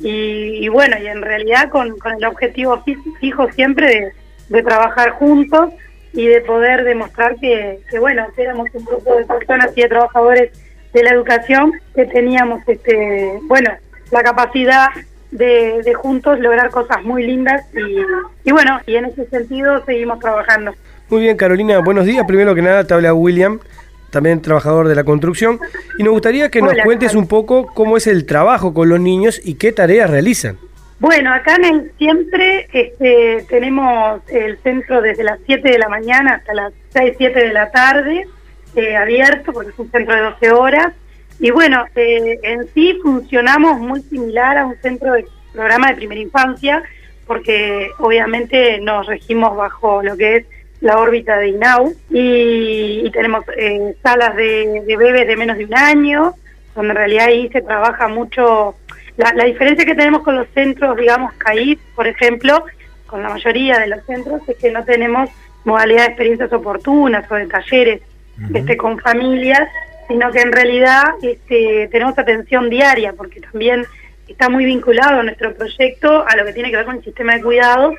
y, y bueno, y en realidad con, con el objetivo fi- fijo siempre de, de trabajar juntos y de poder demostrar que, que, bueno, que éramos un grupo de personas y de trabajadores de la educación que teníamos, este bueno, la capacidad de, de juntos lograr cosas muy lindas y, y bueno, y en ese sentido seguimos trabajando. Muy bien, Carolina, buenos días. Primero que nada, te habla William, también trabajador de la construcción. Y nos gustaría que nos cuentes un poco cómo es el trabajo con los niños y qué tareas realizan. Bueno, acá en el siempre este, tenemos el centro desde las 7 de la mañana hasta las 6, 7 de la tarde. eh, abierto, porque es un centro de 12 horas. Y bueno, eh, en sí funcionamos muy similar a un centro de programa de primera infancia, porque obviamente nos regimos bajo lo que es la órbita de INAU y, y tenemos eh, salas de, de bebés de menos de un año, donde en realidad ahí se trabaja mucho. La, la diferencia que tenemos con los centros, digamos, CAIF, por ejemplo, con la mayoría de los centros, es que no tenemos modalidad de experiencias oportunas o de talleres este, con familias, sino que en realidad este, tenemos atención diaria, porque también está muy vinculado nuestro proyecto a lo que tiene que ver con el sistema de cuidados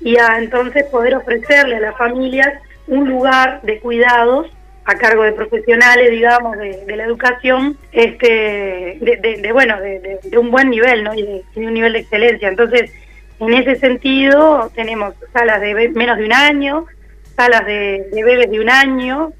y a entonces poder ofrecerle a las familias un lugar de cuidados a cargo de profesionales, digamos, de, de la educación, este, de, de- de, bueno, de, un buen nivel, ¿no? Y de, un nivel de excelencia. Entonces, en ese sentido, tenemos salas de menos de un año, salas de, de bebés de un año,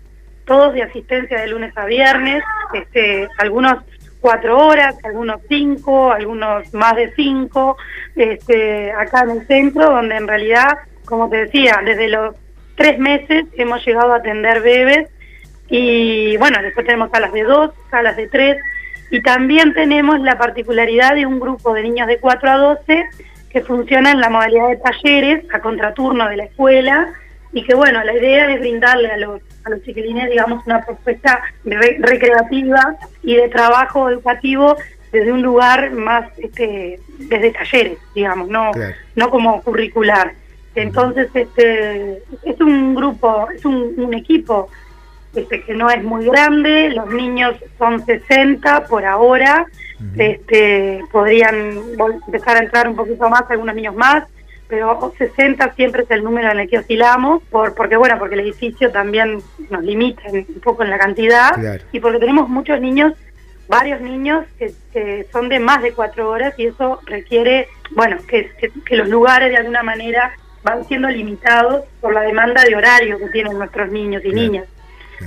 todos de asistencia de lunes a viernes, este, algunos cuatro horas, algunos cinco, algunos más de cinco, este, acá en el centro, donde en realidad, como te decía, desde los tres meses hemos llegado a atender bebés y bueno, después tenemos salas de dos, salas de tres y también tenemos la particularidad de un grupo de niños de 4 a 12 que funciona en la modalidad de talleres a contraturno de la escuela y que bueno, la idea es brindarle a los, a los chiquilines, digamos, una propuesta re- recreativa y de trabajo educativo desde un lugar más, este, desde talleres, digamos, no, Claro. no como curricular. Entonces, este, es un grupo, es un, un equipo este, que no es muy grande, los niños son 60 por ahora, este, podrían empezar a entrar un poquito más, algunos niños más, pero 60 siempre es el número en el que oscilamos, por, porque bueno, porque el edificio también nos limita un poco en la cantidad Claro. y porque tenemos muchos niños, varios niños que, que son de más de cuatro horas y eso requiere, bueno, que, que- que los lugares de alguna manera van siendo limitados por la demanda de horario que tienen nuestros niños y niñas.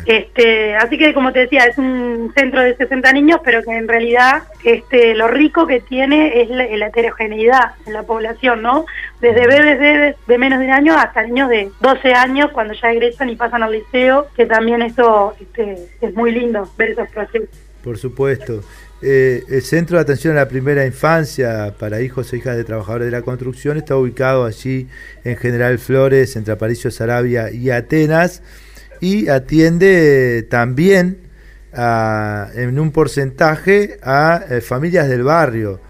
Este, así que como te decía, es un centro de 60 niños, pero que en realidad este, lo rico que tiene es la, heterogeneidad en la población, ¿no? Desde bebés de, de menos de un año hasta niños de 12 años cuando ya egresan y pasan al liceo, que también eso este, es muy lindo ver esos procesos. Por supuesto. Eh, el Centro de Atención a la Primera Infancia para hijos e hijas de trabajadores de la construcción está ubicado allí en General Flores, entre Aparicio Sarabia y Atenas, y atiende también a- en un porcentaje a eh, familias del barrio.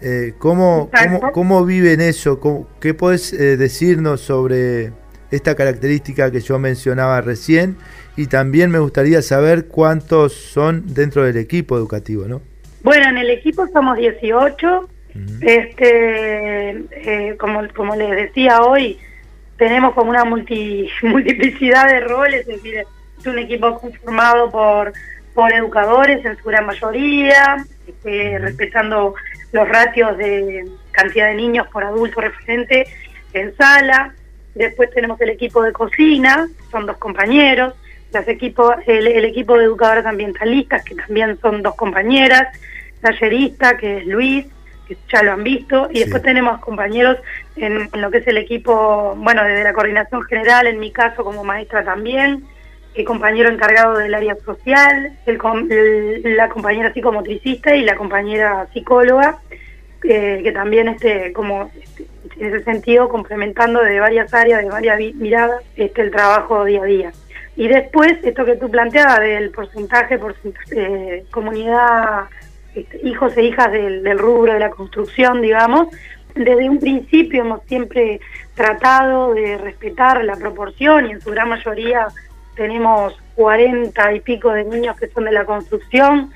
Eh, ¿cómo, Exacto. cómo, cómo viven eso? ¿Cómo- ¿Qué podés eh, decirnos sobre esta característica que yo mencionaba recién? Y también me gustaría saber cuántos son dentro del equipo educativo, ¿no? Bueno, en el equipo somos 18. Este, eh, como, como les decía hoy, tenemos como una multi, multiplicidad de roles, es decir, es un equipo conformado por, por educadores en su gran mayoría, este, respetando los ratios de cantidad de niños por adulto referente en sala. Después tenemos el equipo de cocina, son dos compañeros. Los equipos, el, el equipo de educadoras ambientalistas, que también son dos compañeras. Tallerista, que es Luis, que ya lo han visto. Y después tenemos compañeros en, lo que es el equipo, bueno, desde la coordinación general, en mi caso como maestra también. El compañero encargado del área social, el, el- la compañera psicomotricista y la compañera psicóloga, eh, que también este, como este, en ese sentido complementando de varias áreas, de varias miradas, este, el trabajo día a día. Y después, esto que tú planteabas del porcentaje, porcentaje eh, comunidad, este, hijos e hijas del, del rubro de la construcción, digamos, desde un principio hemos siempre tratado de respetar la proporción y en su gran mayoría tenemos 40 y pico de niños que son de la construcción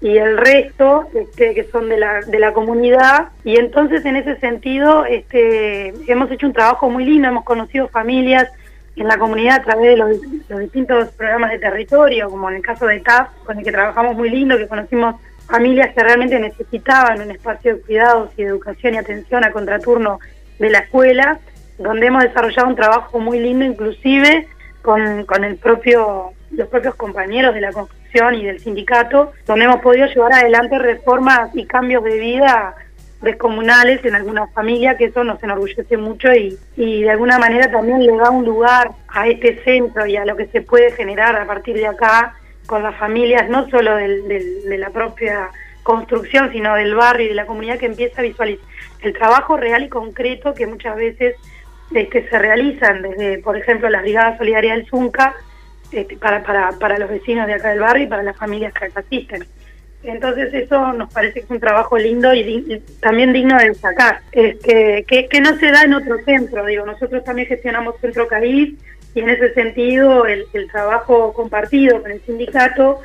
y el resto este, que son de la, de la comunidad. Y entonces en ese sentido este, hemos hecho un trabajo muy lindo, hemos conocido familias en la comunidad a través de los, los distintos programas de territorio, como en el caso de TAF, con el que trabajamos muy lindo, que conocimos familias que realmente necesitaban un espacio de cuidados y de educación y atención a contraturno de la escuela, donde hemos desarrollado un trabajo muy lindo, inclusive con, con el propio, los propios compañeros de la construcción y del sindicato, donde hemos podido llevar adelante reformas y cambios de vida descomunales en algunas familias, que eso nos enorgullece mucho y, y de alguna manera también le da un lugar a este centro y a lo que se puede generar a partir de acá con las familias, no solo del- de la propia construcción, sino del barrio y de la comunidad que empieza a visualizar el trabajo real y concreto que muchas veces este, se realizan desde, por ejemplo, las Brigadas Solidarias del Zunca, este, para, para, para los vecinos de acá del barrio y para las familias que acá asisten. Entonces eso nos parece que es un trabajo lindo y, también digno de destacar, este, que, que no se da en otro centro. Digo, nosotros también gestionamos Centro Cariz y en ese sentido el, el trabajo compartido con el sindicato,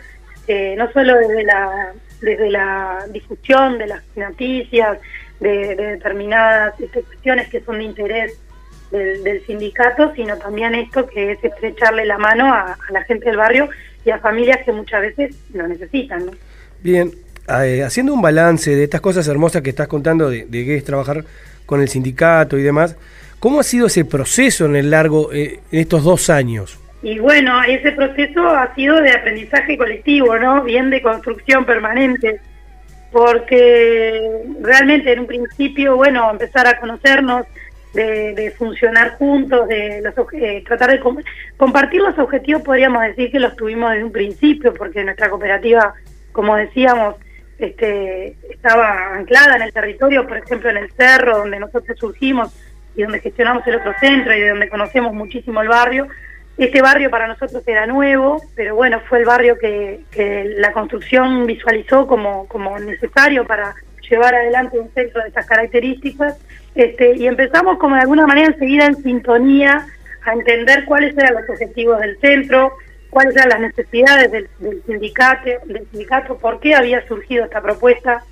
eh, no solo desde la, desde la difusión de las noticias, de, de determinadas este, cuestiones que son de interés del, del sindicato, sino también esto que es estrecharle la mano a, a la gente del barrio y a familias que muchas veces lo necesitan. ¿no? Bien, eh, haciendo un balance de estas cosas hermosas que estás contando, de, de qué es trabajar con el sindicato y demás, ¿cómo ha sido ese proceso en el largo, eh, en estos dos años? Y bueno, ese proceso ha sido de aprendizaje colectivo, ¿no? Bien de construcción permanente, porque realmente en un principio, bueno, empezar a conocernos, de, de funcionar juntos, de los, eh, tratar de com- compartir los objetivos, podríamos decir que los tuvimos desde un principio, porque nuestra cooperativa, como decíamos, este, estaba anclada en el territorio, por ejemplo, en el cerro, donde nosotros surgimos y donde gestionamos el otro centro y de donde conocemos muchísimo el barrio. Este barrio para nosotros era nuevo, pero bueno, fue el barrio que, la construcción visualizó como, como necesario para llevar adelante un centro de estas características. Este, y empezamos como de alguna manera enseguida en sintonía a entender cuáles eran los objetivos del centro, cuáles eran las necesidades del, del sindicato, del sindicato, por qué había surgido esta propuesta,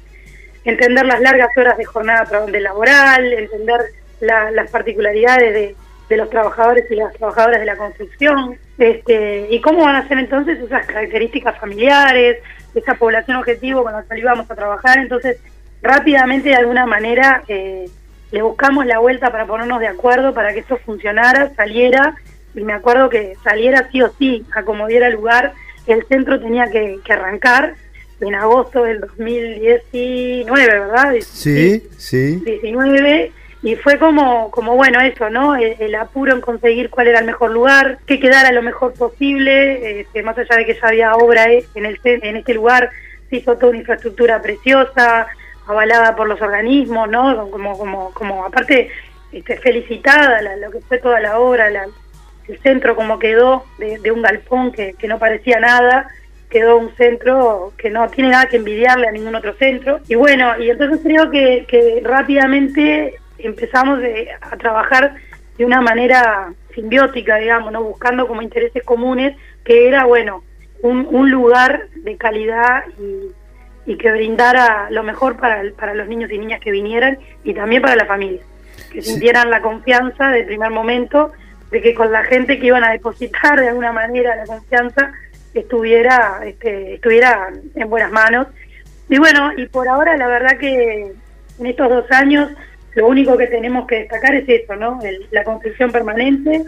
entender las largas horas de jornada de laboral, entender la- las particularidades de, de los trabajadores y las trabajadoras de la construcción, este, y cómo van a ser entonces esas características familiares, esa población objetivo con la cual íbamos a trabajar. Entonces, rápidamente, de alguna manera, eh, le buscamos la vuelta para ponernos de acuerdo para que esto funcionara, saliera, y me acuerdo que saliera sí o sí, a como diera lugar, el centro tenía que, que arrancar en agosto del 2019, ¿verdad? Sí, sí. 19 y fue como como bueno eso no el, apuro en conseguir cuál era el mejor lugar que quedara lo mejor posible este, más allá de que ya había obra en el en este lugar se hizo toda una infraestructura preciosa avalada por los organismos no como como como aparte este, felicitada la- lo que fue toda la obra la- el centro como quedó de, de un galpón que, que no parecía nada quedó un centro que no tiene nada que envidiarle a ningún otro centro. Y bueno, y entonces creo que, que rápidamente empezamos de- a trabajar de una manera simbiótica, digamos, ¿no? buscando como intereses comunes, que era, bueno, un, un lugar de calidad y, y que brindara lo mejor para, el- para los niños y niñas que vinieran y también para la familia, que sintieran la confianza del primer momento de que con la gente que iban a depositar de alguna manera la confianza estuviera este, estuviera en buenas manos. Y bueno y por ahora la verdad que en estos dos años lo único que tenemos que destacar es eso no El- la construcción permanente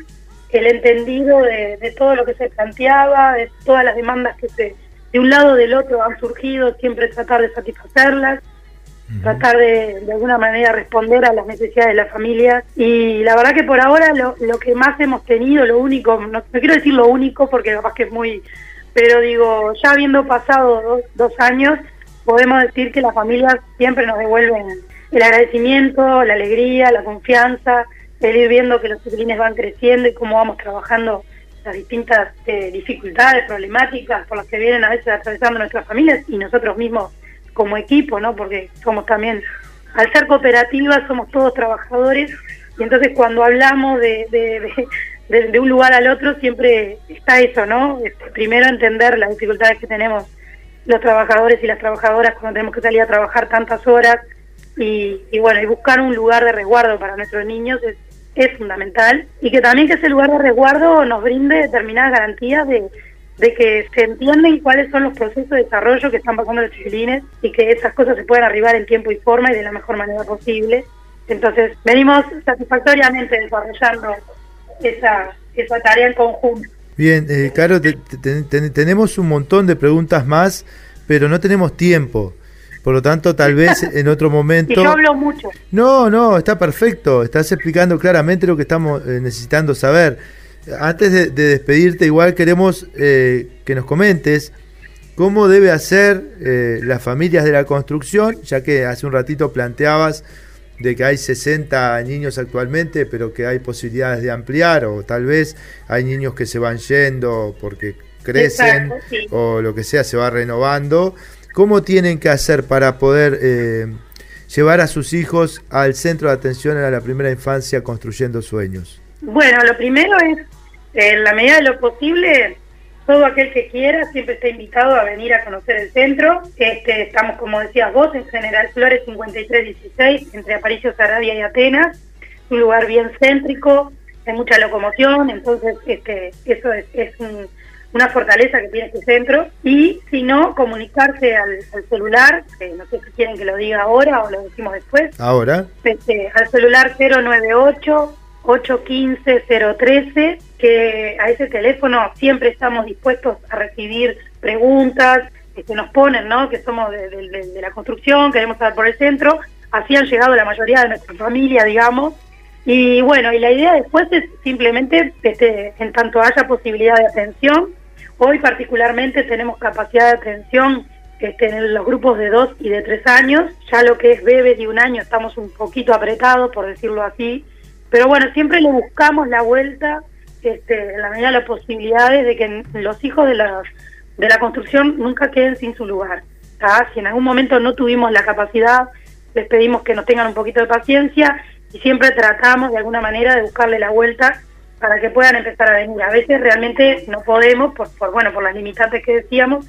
el entendido de, de todo lo que se planteaba de todas las demandas que se de un lado o del otro han surgido siempre tratar de satisfacerlas tratar de, de alguna manera responder a las necesidades de las familias y la verdad que por ahora lo, lo que más hemos tenido, lo único, no, no quiero decir lo único porque capaz que es muy, pero digo, ya habiendo pasado dos, dos años, podemos decir que las familias siempre nos devuelven el agradecimiento, la alegría, la confianza, el ir viendo que los chiquilines van creciendo y cómo vamos trabajando las distintas eh, dificultades, problemáticas por las que vienen a veces atravesando nuestras familias y nosotros mismos como equipo, ¿no? Porque somos también, al ser cooperativas, somos todos trabajadores y entonces cuando hablamos de, de, de- de- un lugar al otro siempre está eso, ¿no? Este, primero entender las dificultades que tenemos los trabajadores y las trabajadoras cuando tenemos que salir a trabajar tantas horas y, y bueno, y buscar un lugar de resguardo para nuestros niños es, fundamental y que también que ese lugar de resguardo nos brinde determinadas garantías de, de que se entienden cuáles son los procesos de desarrollo que están pasando los chiquilines y que esas cosas se puedan arribar en tiempo y forma y de la mejor manera posible. Entonces, venimos satisfactoriamente desarrollando esa, esa tarea en conjunto. Bien, eh, Caro, te- te- tenemos un montón de preguntas más, pero no tenemos tiempo. Por lo tanto, tal vez en otro momento... yo hablo mucho. No, no, está perfecto. Estás explicando claramente lo que estamos eh, necesitando saber. Antes de, de despedirte, igual queremos eh, que nos comentes cómo debe hacer eh, las familias de la construcción, ya que hace un ratito planteabas de que hay 60 niños actualmente, pero que hay posibilidades de ampliar, o tal vez hay niños que se van yendo porque crecen, Exacto, sí. o lo que sea, se va renovando. ¿Cómo tienen que hacer para poder eh, llevar a sus hijos al centro de atención a la primera infancia construyendo sueños? Bueno, lo primero es, en la medida de lo posible, todo aquel que quiera siempre está invitado a venir a conocer el centro. Este, estamos, como decías vos, en General Flores 5316, entre Aparicio, Sarabia y Atenas. Un lugar bien céntrico, hay mucha locomoción, entonces este, eso es, es un- una fortaleza que tiene este centro. Y si no, comunicarse al, al celular, que no sé si quieren que lo diga ahora o lo decimos después, Ahora, este, al celular 098 815 013 que a ese teléfono siempre estamos dispuestos a recibir preguntas que se nos ponen, ¿no? Que somos de, de- de- de la construcción, queremos saber por el centro. Así han llegado la mayoría de nuestra familia, digamos. Y bueno, y la idea después es simplemente, este, en tanto haya posibilidad de atención, hoy particularmente tenemos capacidad de atención este, en los grupos de dos y de tres años, ya lo que es bebés de un año estamos un poquito apretados, por decirlo así, pero bueno, siempre le buscamos la vuelta, este, en la medida de las posibilidades de que los hijos de la, de la construcción nunca queden sin su lugar. ¿tá? Si en algún momento no tuvimos la capacidad, les pedimos que nos tengan un poquito de paciencia y siempre tratamos de alguna manera de buscarle la vuelta para que puedan empezar a venir. A veces realmente no podemos, por, por bueno, por las limitantes que decíamos,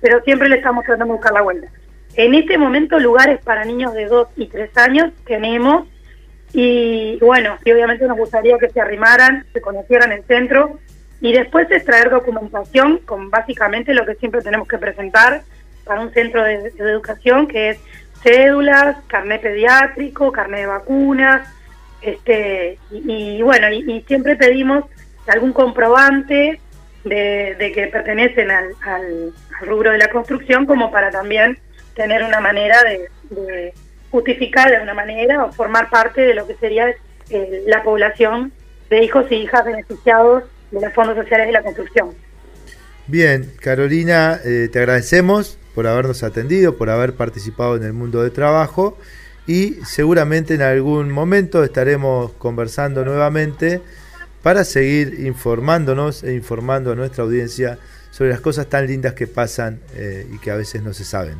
pero siempre le estamos tratando de buscar la vuelta. En este momento lugares para niños de 2 y 3 años tenemos y bueno, y obviamente nos gustaría que se arrimaran, se conocieran el centro y después es traer documentación con básicamente lo que siempre tenemos que presentar para un centro de, de educación que es cédulas, carnet pediátrico, carnet de vacunas, este y, bueno, y, siempre pedimos algún comprobante de, de que pertenecen al, al- rubro de la construcción como para también tener una manera de, de justificar de alguna manera o formar parte de lo que sería eh, la población de hijos y hijas beneficiados de los fondos sociales de la construcción. bien, Carolina, eh, te agradecemos por habernos atendido, por haber participado en el mundo de trabajo y seguramente en algún momento estaremos conversando nuevamente para seguir informándonos e informando a nuestra audiencia sobre las cosas tan lindas que pasan eh, y que a veces no se saben.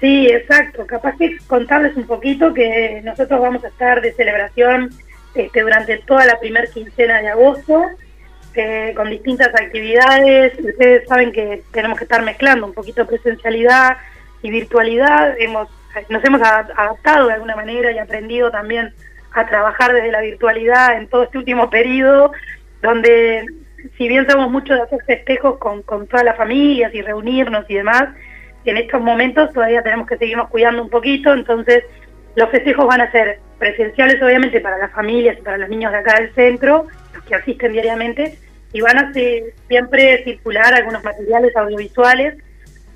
Sí, exacto. Capaz que contarles un poquito que nosotros vamos a estar de celebración este, durante toda la primera quincena de agosto, eh, con distintas actividades. Ustedes saben que tenemos que estar mezclando un poquito presencialidad y virtualidad. Hemos, nos hemos adaptado de alguna manera y aprendido también a trabajar desde la virtualidad en todo este último periodo, donde si bien somos muchos de hacer festejos con, con todas las familias y reunirnos y demás, en estos momentos todavía tenemos que seguirnos cuidando un poquito, entonces los festejos van a ser presenciales obviamente para las familias y para los niños de acá del centro, los que asisten diariamente, y van a ser- siempre circular algunos materiales audiovisuales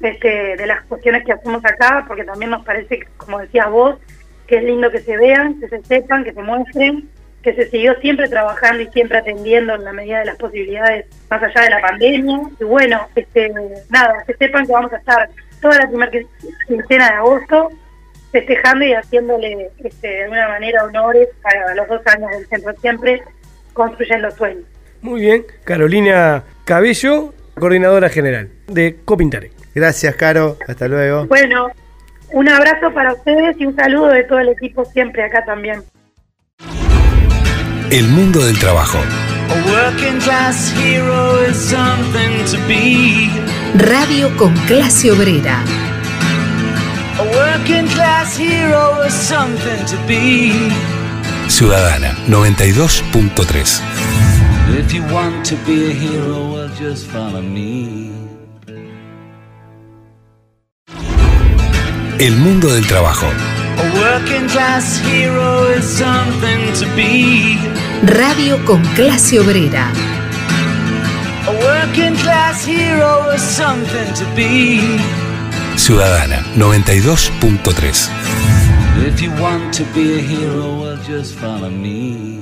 este, de las cuestiones que hacemos acá, porque también nos parece, como decías vos, que es lindo que se vean, que se sepan, que se muestren, que se siguió siempre trabajando y siempre atendiendo en la medida de las posibilidades más allá de la pandemia. Y bueno, este, nada, que sepan que vamos a estar toda la primera quin- quincena de agosto festejando y haciéndole este, de alguna manera honores a los dos años del centro siempre construyendo sueños. Muy bien, Carolina Cabello, coordinadora general de Copintare. Gracias, Caro. Hasta luego. Bueno, un abrazo para ustedes y un saludo de todo el equipo siempre acá también. El mundo del trabajo. A working class hero is something to be. Radio con clase obrera. A working class hero is something to be. Ciudadana 92.3. If you want to be a hero, well, just follow me. El mundo del trabajo. A working class hero is something to be. Radio con clase obrera. A working class hero is something to be. Ciudadana 92.3. If you want to be a hero, well, just follow me.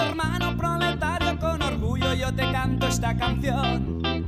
Hermano proletario, con orgullo yo te canto esta canción.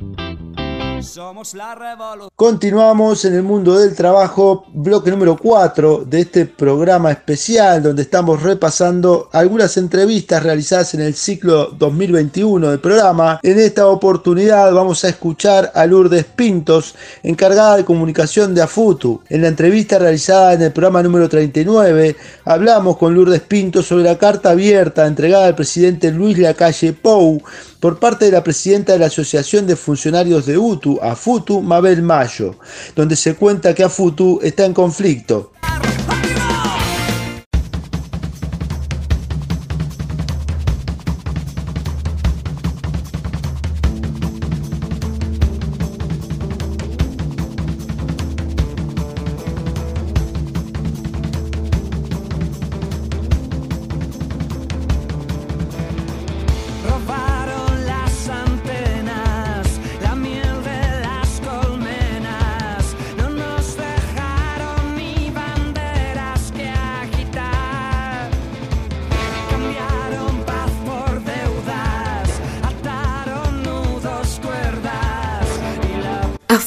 Continuamos en el mundo del trabajo, bloque número 4 de este programa especial donde estamos repasando algunas entrevistas realizadas en el ciclo 2021 del programa. En esta oportunidad vamos a escuchar a Lourdes Pintos, encargada de comunicación de AFUTU. En la entrevista realizada en el programa número 39, hablamos con Lourdes Pintos sobre la carta abierta entregada al presidente Luis Lacalle Pou por parte de la presidenta de la Asociación de Funcionarios de UTU, AFUTU, Mabel Mayo, donde se cuenta que AFUTU está en conflicto.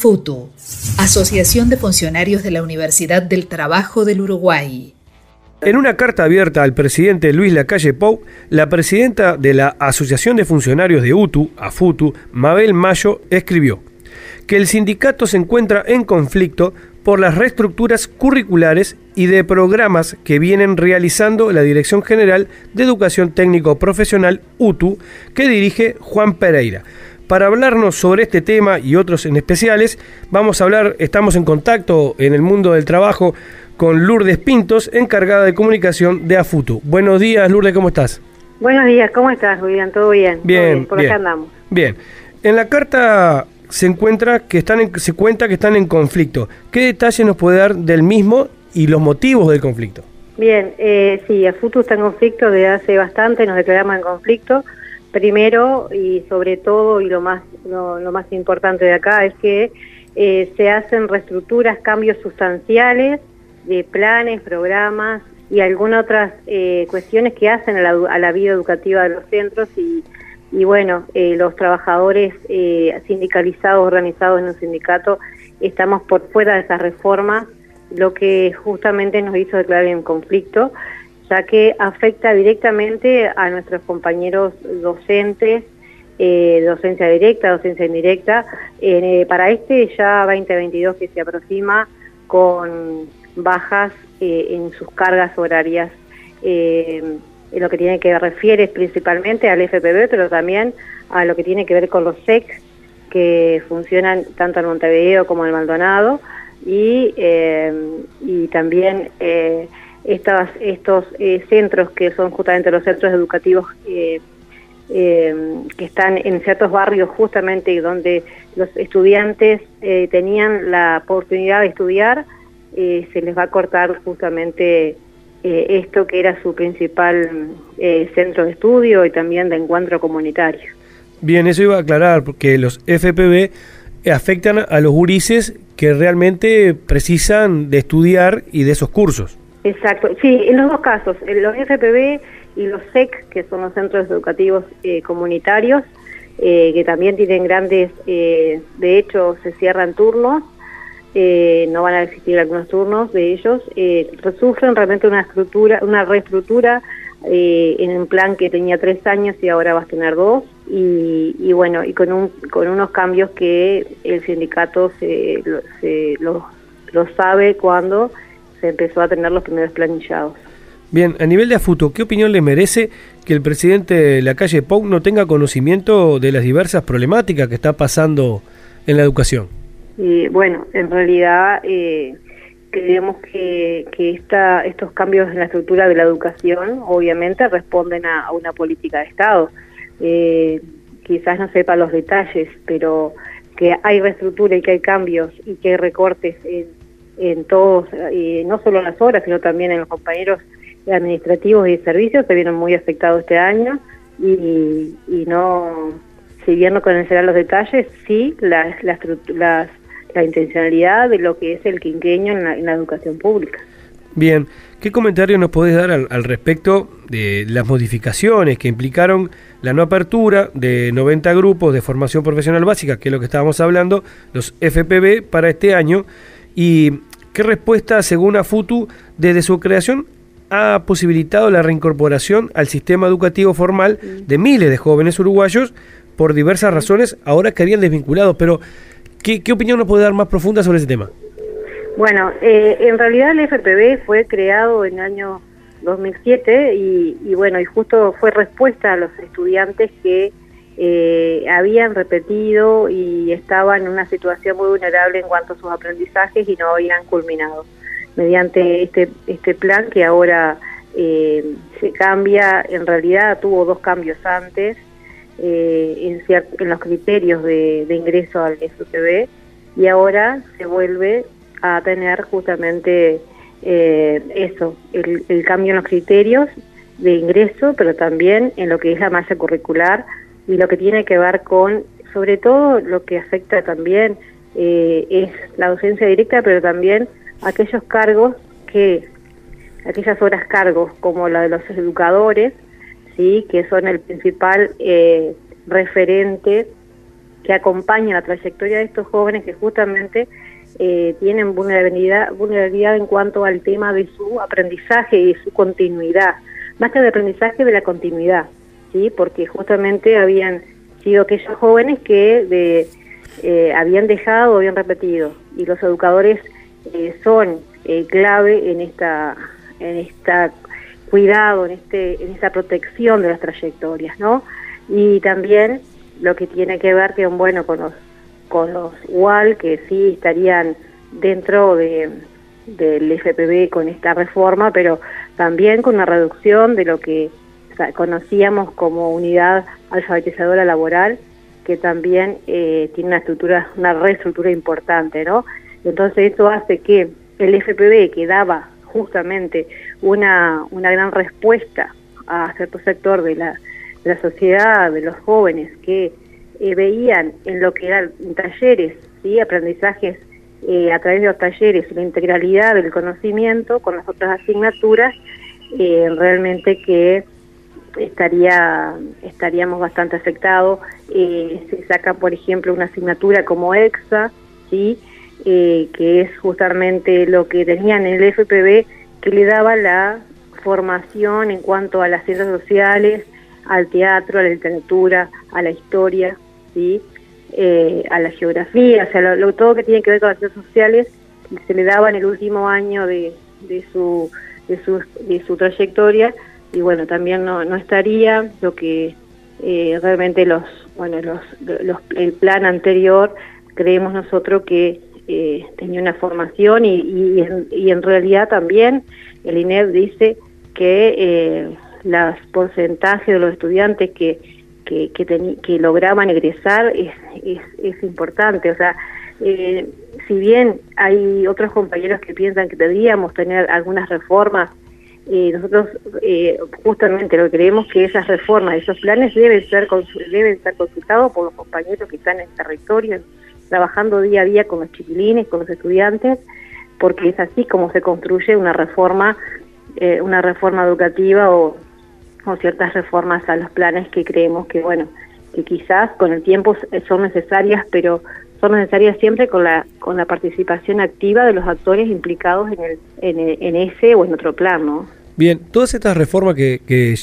La AFUTU, Asociación de Funcionarios de la Universidad del Trabajo del Uruguay. En una carta abierta al presidente Luis Lacalle Pou, la presidenta de la Asociación de Funcionarios de UTU, AFUTU, Mabel Mayo, escribió que el sindicato se encuentra en conflicto por las reestructuras curriculares y de programas que vienen realizando la Dirección General de Educación Técnico Profesional UTU, que dirige Juan Pereira. Para hablarnos sobre este tema y otros en especiales, vamos a hablar, estamos en contacto en el mundo del trabajo con Lourdes Pintos, encargada de comunicación de AFUTU. Buenos días, Lourdes, ¿cómo estás? Buenos días, ¿cómo estás, Julián? ¿Todo bien? ¿Todo Bien, Por bien. acá andamos. Bien. En la carta se encuentra que están en- se cuenta que están en conflicto. ¿Qué detalles nos puede dar del mismo y los motivos del conflicto? Bien, eh, sí, AFUTU está en conflicto desde hace bastante, nos declaramos en conflicto. Primero y sobre todo, y lo más, lo, más importante de acá, es que eh, se hacen reestructuras, cambios sustanciales de planes, programas y algunas otras eh, cuestiones que hacen a la, vida educativa de los centros y, y bueno, eh, los trabajadores sindicalizados, organizados en un sindicato, estamos por fuera de esas reformas, lo que justamente nos hizo declarar en conflicto, ya que afecta directamente a nuestros compañeros docentes, eh, docencia directa, docencia indirecta, eh, para este ya 2022 que se aproxima con bajas eh, en sus cargas horarias, en lo que tiene que refiere principalmente al FPB, pero también a lo que tiene que ver con los SEC, que funcionan tanto en Montevideo como en Maldonado, y, también estas, estos eh, centros que son justamente los centros educativos eh, eh, que están en ciertos barrios justamente donde los estudiantes eh, tenían la oportunidad de estudiar, se les va a cortar justamente esto que era su principal centro de estudio y también de encuentro comunitario. Bien, eso iba a aclarar, porque los FPB afectan a los gurises que realmente precisan de estudiar y de esos cursos. Exacto, sí, en los dos casos, en los FPB y los SEC, que son los centros educativos eh, comunitarios, eh, que también tienen grandes, eh, de hecho se cierran turnos, eh, no van a existir algunos turnos de ellos, eh, sufren realmente una estructura, una reestructura eh, en un plan que tenía tres años y ahora va a tener dos, y, y bueno, y con, un, con unos cambios que el sindicato se, lo- se lo, lo sabe cuando se empezó a tener los primeros planillados. Bien, a nivel de AFUTO, ¿qué opinión le merece que el presidente de la calle Pau no tenga conocimiento de las diversas problemáticas que está pasando en la educación? Y bueno, en realidad eh, creemos que, que esta, estos cambios en la estructura de la educación obviamente responden a, a una política de Estado. Eh, quizás no sepa los detalles, pero que hay reestructura y que hay cambios y que hay recortes en, en todos, eh, no solo en las obras, sino también en los compañeros administrativos y servicios, se vieron muy afectados este año y, y no, si bien no conocerán los detalles, sí las, las, las, la intencionalidad de lo que es el quinqueño en la, en la educación pública. Bien, ¿qué comentario nos podés dar al, al, respecto de las modificaciones que implicaron la no apertura de 90 grupos de formación profesional básica, que es lo que estábamos hablando, los FPB, para este año? ¿Y qué respuesta, según AFUTU, desde su creación ha posibilitado la reincorporación al sistema educativo formal de miles de jóvenes uruguayos por diversas razones, ahora que habían desvinculado? Pero, ¿qué, qué opinión nos puede dar más profunda sobre ese tema? Bueno, eh, en realidad el FPB fue creado en el año 2007 y, y, bueno, y justo fue respuesta a los estudiantes que eh, habían repetido y estaban en una situación muy vulnerable en cuanto a sus aprendizajes y no habían culminado. Mediante este, este plan que ahora eh, se cambia, en realidad tuvo dos cambios antes eh, en, los criterios de, de ingreso al FPB y ahora se vuelve a tener justamente eh, eso, el, el, cambio en los criterios de ingreso, pero también en lo que es la malla curricular y lo que tiene que ver con, sobre todo lo que afecta también eh, es la docencia directa, pero también aquellos cargos que, aquellas horas cargos como la de los educadores, sí, que son el principal eh, referente que acompaña la trayectoria de estos jóvenes que justamente eh, tienen vulnerabilidad, vulnerabilidad en cuanto al tema de su aprendizaje y su continuidad, más que de aprendizaje de la continuidad, porque justamente habían sido aquellos jóvenes que eh, habían dejado o habían repetido y los educadores eh, son eh, clave en esta en esta cuidado, en este en esta protección de las trayectorias, ¿no? Y también lo que tiene que ver que bueno con los con los UAL que sí estarían dentro de, del FPB con esta reforma, pero también con una reducción de lo que conocíamos como unidad alfabetizadora laboral, que también eh, tiene una estructura, una reestructura importante, ¿no? Entonces eso hace que el FPB, que daba justamente una, una gran respuesta a cierto sector de la, sociedad, de los jóvenes, que eh, veían en lo que eran talleres, ¿sí? aprendizajes eh, a través de los talleres, la integralidad del conocimiento con las otras asignaturas, realmente que estaría estaríamos bastante afectados. se saca, por ejemplo, una asignatura como EXA, ¿sí? que es justamente lo que tenían en el FPB, que le daba la formación en cuanto a las ciencias sociales, al teatro, a la literatura, a la historia, ¿sí? Eh, a la geografía, o sea, lo, lo, todo que tiene que ver con las ciencias sociales se le daba en el último año de, de, su, de, su, de su trayectoria y bueno, también no, no estaría lo que eh, realmente los, bueno, los, los, el plan anterior creemos nosotros que eh, tenía una formación y, y, en, y en realidad también el INEP dice que eh, los porcentajes de los estudiantes que que, que, que lograban egresar es, es, es, importante. O sea, eh, si bien hay otros compañeros que piensan que deberíamos tener algunas reformas, eh, nosotros eh, justamente lo que creemos que esas reformas, esos planes deben ser deben ser consultados por los compañeros que están en el territorio, trabajando día a día con los chiquilines, con los estudiantes, porque es así como se construye una reforma, eh, una reforma educativa o o ciertas reformas a los planes que creemos que, bueno, que quizás con el tiempo son necesarias, pero son necesarias siempre con la con la participación activa de los actores implicados en, el, en, el, en ese o en otro plan, ¿no? Bien, todas estas reformas que, que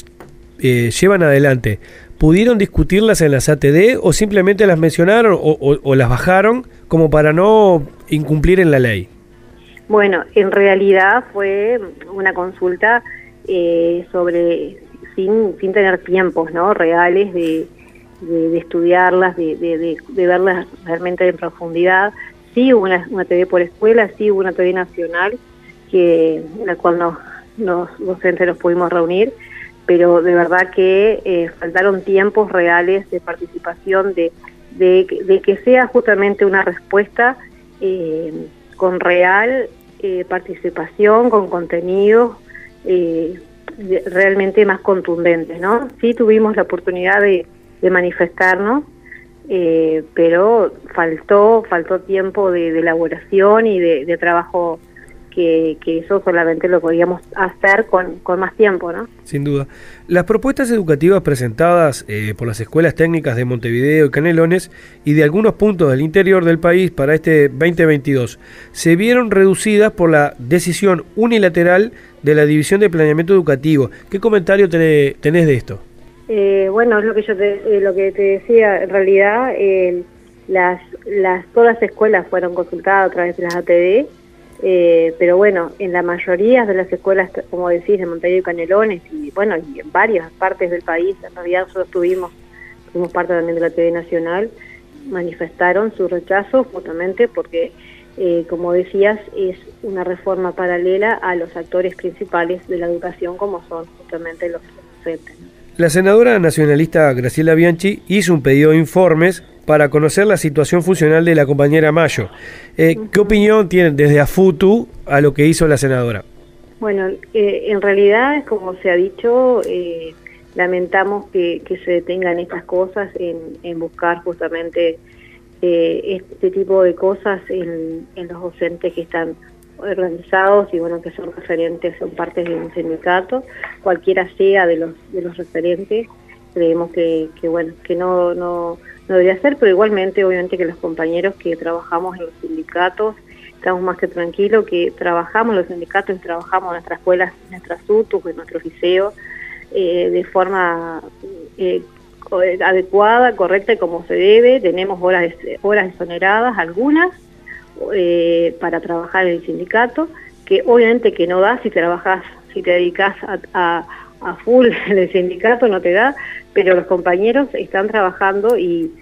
eh, llevan adelante, ¿pudieron discutirlas en las ATD o simplemente las mencionaron o, o, o las bajaron como para no incumplir en la ley? Bueno, en realidad fue una consulta eh, sobre sin, sin tener tiempos ¿no? reales de, de, estudiarlas, de, de, de- verlas realmente en profundidad. Sí hubo una, una TV por escuela, sí hubo una TV nacional, que, en la cual nos, nos docentes nos pudimos reunir, pero de verdad que eh, faltaron tiempos reales de participación, de, de, que sea justamente una respuesta eh, con real eh, participación, con contenidos eh, realmente más contundentes, ¿no? Sí tuvimos la oportunidad de, de manifestarnos, eh, pero faltó faltó tiempo de, elaboración y de, trabajo que, que eso solamente lo podíamos hacer con, con más tiempo, ¿no? Sin duda. Las propuestas educativas presentadas eh, por las escuelas técnicas de Montevideo y Canelones y de algunos puntos del interior del país para este 2022 se vieron reducidas por la decisión unilateral de la División de Planeamiento Educativo. ¿Qué comentario tenés de esto? Eh, bueno, es lo que yo te, eh, lo que te decía, en realidad eh, las, las todas las escuelas fueron consultadas a través de las ATD, eh, pero bueno, en la mayoría de las escuelas, como decís, de Montevideo y Canelones, y bueno, y en varias partes del país, en realidad nosotros tuvimos, fuimos parte también de la ATD Nacional, manifestaron su rechazo justamente porque, como decías, es una reforma paralela a los actores principales de la educación como son justamente los docentes. La senadora nacionalista Graciela Bianchi hizo un pedido de informes para conocer la situación funcional de la compañera Mayo. Eh, ¿Qué opinión tienen desde AFUTU a lo que hizo la senadora? Bueno, eh, en realidad, como se ha dicho, eh, lamentamos que, que se detengan estas cosas en, en buscar justamente eh, este tipo de cosas en, en los docentes que están organizados y bueno que son referentes, son partes de un sindicato, cualquiera sea de los de los referentes, creemos que, que bueno que no, no no debería ser, pero igualmente obviamente que los compañeros que trabajamos en los sindicatos estamos más que tranquilos, que trabajamos los sindicatos trabajamos en nuestras escuelas, en nuestras UTUs, en nuestros liceos, eh, de forma eh, co- adecuada, correcta y como se debe. Tenemos horas, horas exoneradas, algunas, eh, para trabajar en el sindicato, que obviamente que no da si trabajas, si te dedicas a, a, a full en el sindicato, no te da, pero los compañeros están trabajando y,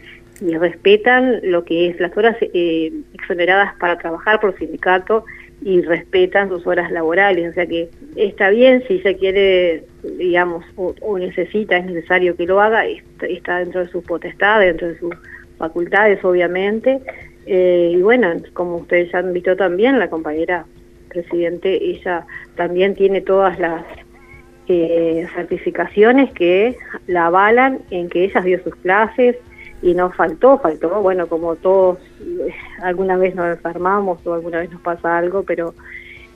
y respetan lo que es las horas eh, exoneradas para trabajar por sindicato y respetan sus horas laborales, o sea que está bien si se quiere, digamos, o, o necesita, es necesario que lo haga, est- está dentro de su potestad, dentro de sus facultades, obviamente, eh, y bueno, como ustedes han visto también, la compañera presidente, ella también tiene todas las eh, certificaciones que la avalan en que ella dio sus clases y no faltó, faltó, bueno, como todos, eh, alguna vez nos enfermamos o alguna vez nos pasa algo, pero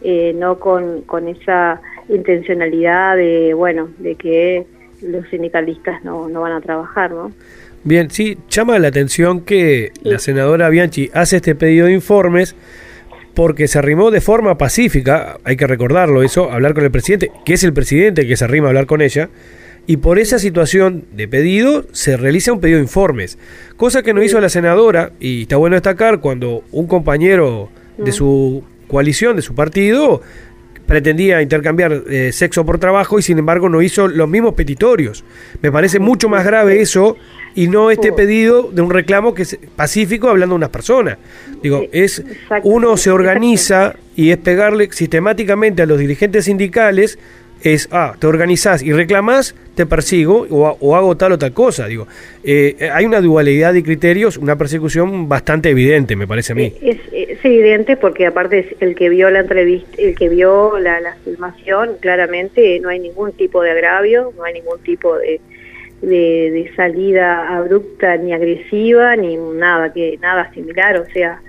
eh, no con, con esa intencionalidad de, bueno, de que los sindicalistas no, no van a trabajar, ¿no? Bien, sí, llama la atención que la senadora Bianchi hace este pedido de informes porque se arrimó de forma pacífica, hay que recordarlo eso, hablar con el presidente, que es el presidente el que se arrima a hablar con ella, y por esa situación de pedido se realiza un pedido de informes, cosa que no hizo la senadora, y está bueno destacar cuando un compañero de su coalición, de su partido, pretendía intercambiar eh, sexo por trabajo y sin embargo no hizo los mismos petitorios. Me parece mucho más grave eso y no este pedido de un reclamo que es pacífico hablando de unas personas. Digo, es uno se organiza y es pegarle sistemáticamente a los dirigentes sindicales es, ah, te organizás y reclamás, te persigo o, o hago tal o tal cosa. Digo, eh, hay una dualidad de criterios, una persecución bastante evidente, me parece a mí. Es, es evidente porque aparte es el que vio la entrevista, el que vio la, filmación, claramente no hay ningún tipo de agravio, no hay ningún tipo de, de, de salida abrupta ni agresiva ni nada que nada similar, o sea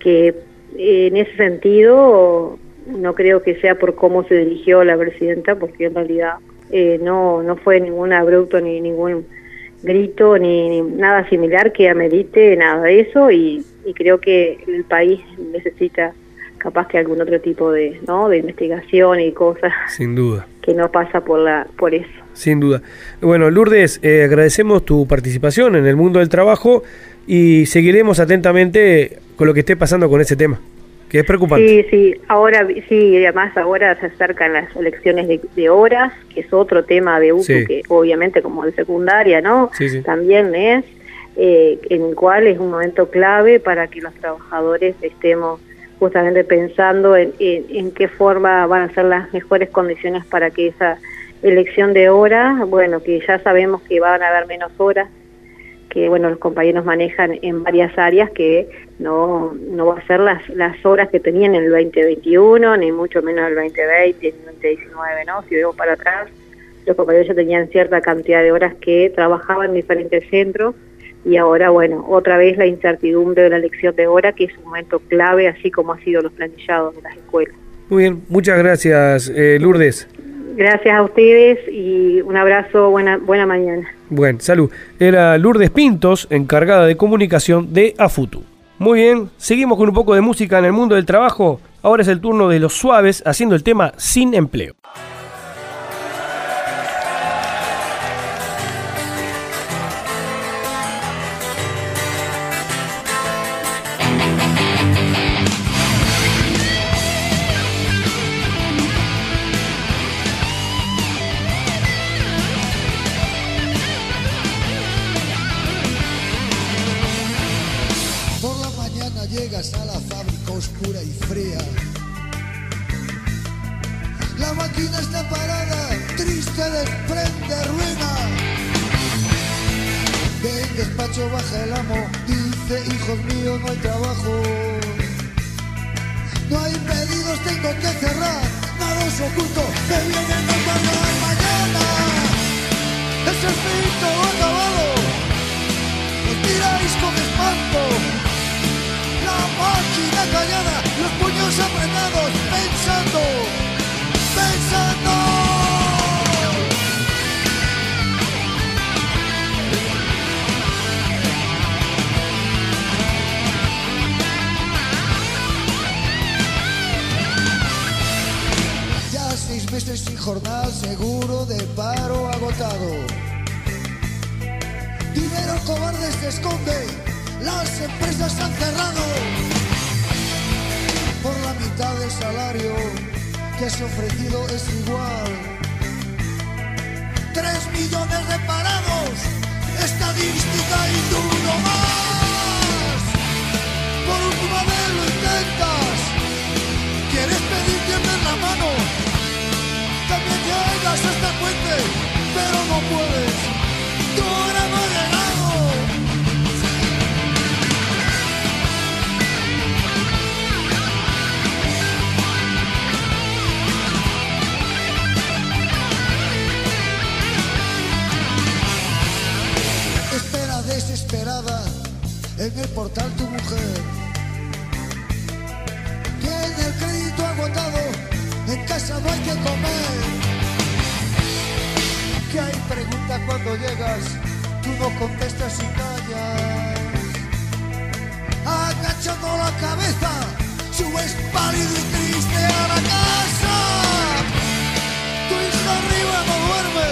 que eh, en ese sentido no creo que sea por cómo se dirigió la presidenta, porque en realidad eh, no no fue ningún abrupto ni ningún grito ni, ni nada similar que amerite nada de eso y, y creo que el país necesita capaz que algún otro tipo de no de investigación y cosas Sin duda. que no pasa por la por eso Sin duda. Bueno, Lourdes, eh, agradecemos tu participación en el mundo del trabajo y seguiremos atentamente con lo que esté pasando con ese tema. Que es preocupante. Sí, sí, ahora sí, y además ahora se acercan las elecciones de, de horas, que es otro tema de uso Sí. que obviamente como de secundaria, ¿no? Sí, sí. También es, eh, en el cual es un momento clave para que los trabajadores estemos justamente pensando en, en, en qué forma van a ser las mejores condiciones para que esa elección de horas, bueno, que ya sabemos que van a haber menos horas, que bueno los compañeros manejan en varias áreas que no no va a ser las las horas que tenían en el 2021 ni mucho menos el 2020 el 2019 no si vemos para atrás los compañeros ya tenían cierta cantidad de horas que trabajaban en diferentes centros y ahora bueno otra vez la incertidumbre de la elección de hora que es un momento clave así como ha sido los planillados de las escuelas Muy bien, muchas gracias, eh, Lourdes. Gracias a ustedes y un abrazo buena buena mañana Bueno, salud. Era Lourdes Pintos, encargada de comunicación de AFUTU. Muy bien, seguimos con un poco de música en el mundo del trabajo. Ahora es el turno de los suaves haciendo el tema Sin Empleo. Apretados, pensando, pensando. Ya seis meses sin jornal, seguro de paro agotado. Dinero cobarde se esconde, las empresas han cerrado. Mitad del salario que has ofrecido es igual. Tres millones de parados, estadística y tú no más. Por última vez lo intentas, quieres pedir tiendas la mano. También llegas a esta fuente, pero no puedes. Tú eres en el portal tu mujer. Tiene el crédito agotado, en casa no hay que comer. Que hay pregunta cuando llegas, tú no contestas y callas. Agachando la cabeza, subes pálido y triste a la casa. Tu hija arriba no duerme,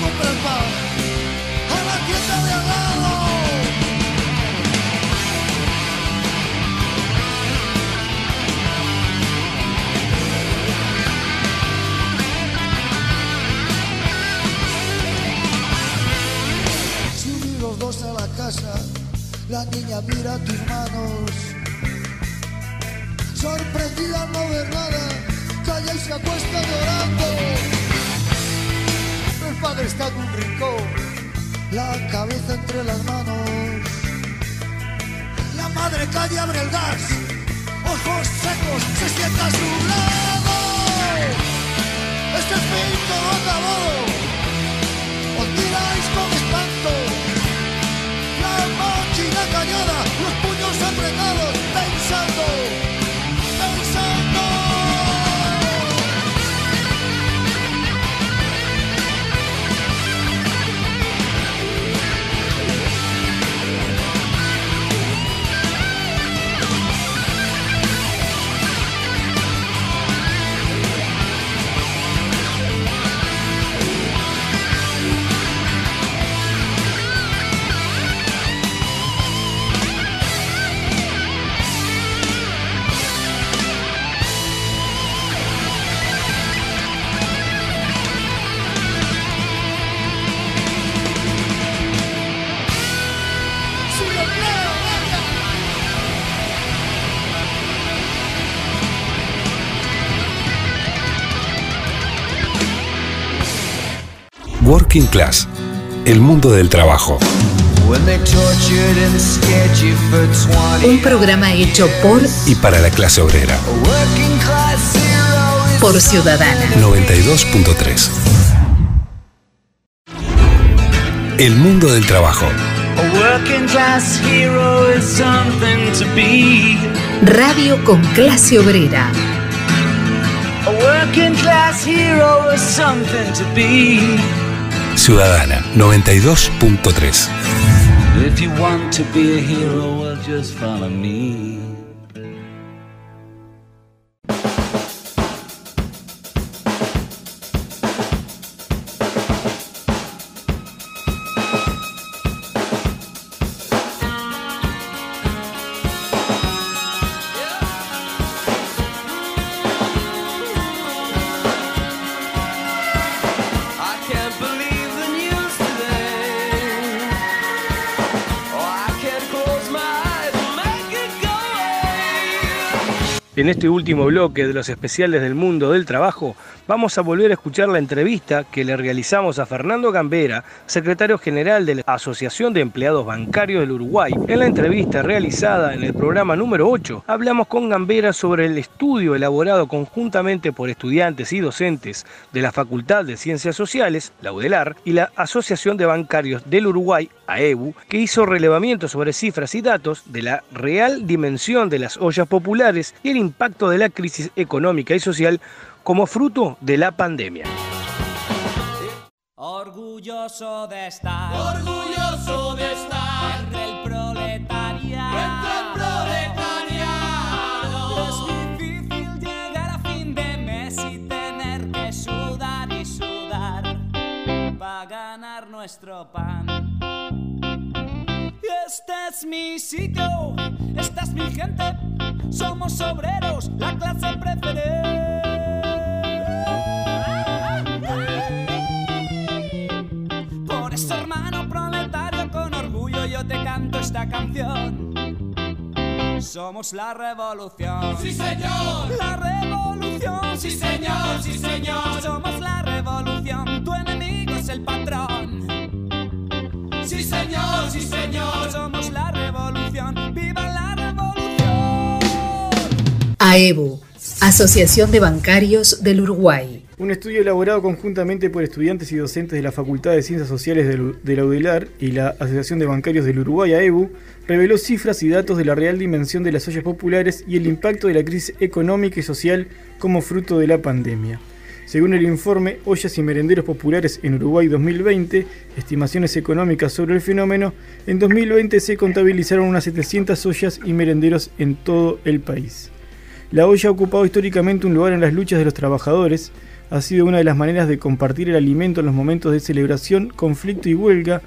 comprar pan a la tienda de al lado. Subí los dos a la casa, la niña mira tus manos. Sorprendida no ver nada, calla y se acuesta llorando. Padre está en un rincón, la cabeza entre las manos. La madre calla y abre el gas, ojos secos, se sienta a su lado. Este todo acabado. Os miráis con espanto La máquina callada Los puños apretados Pensando Working Class, el mundo del trabajo. When they tortured and scared you for 20 Un programa hecho por Y para la clase obrera, por Ciudadana. 92.3. El mundo del trabajo. A working class hero is something to be. Radio con clase obrera. A working class hero is something to be. Ciudadana 92.3. este último bloque de los especiales del mundo del trabajo, vamos a volver a escuchar la entrevista que le realizamos a Fernando Gambera, secretario general de la Asociación de Empleados Bancarios del Uruguay. En la entrevista realizada en el programa número 8, hablamos con Gambera sobre el estudio elaborado conjuntamente por estudiantes y docentes de la Facultad de Ciencias Sociales, la UDELAR, y la Asociación de Bancarios del Uruguay, AEBU, que hizo relevamiento sobre cifras y datos de la real dimensión de las ollas populares y el impacto de la crisis económica y social como fruto de la pandemia. Orgulloso de estar. Orgulloso de estar. Entre el proletariado. Entre el proletariado. Es difícil llegar a fin de mes y tener que sudar y sudar. Para ganar nuestro pan. Este es mi sitio, esta es mi gente, somos obreros, la clase preferente. Por eso, hermano proletario, con orgullo yo te canto esta canción. Somos la revolución. Sí, señor. La revolución. Sí, señor, sí, señor. Somos la revolución. Tu enemigo es el patrón. Sí, señor, sí, señor. Somos la revolución. ¡Viva la revolución! AEBU, Asociación de Bancarios del Uruguay. Un estudio elaborado conjuntamente por estudiantes y docentes de la Facultad de Ciencias Sociales de la UDELAR y la Asociación de Bancarios del Uruguay, AEBU, reveló cifras y datos de la real dimensión de las ollas populares y el impacto de la crisis económica y social como fruto de la pandemia. Según el informe Ollas y Merenderos Populares en Uruguay 2020, estimaciones económicas sobre el fenómeno, en 2020 se contabilizaron unas 700 ollas y merenderos en todo el país. La olla ha ocupado históricamente un lugar en las luchas de los trabajadores, ha sido una de las maneras de compartir el alimento en los momentos de celebración, conflicto y huelga,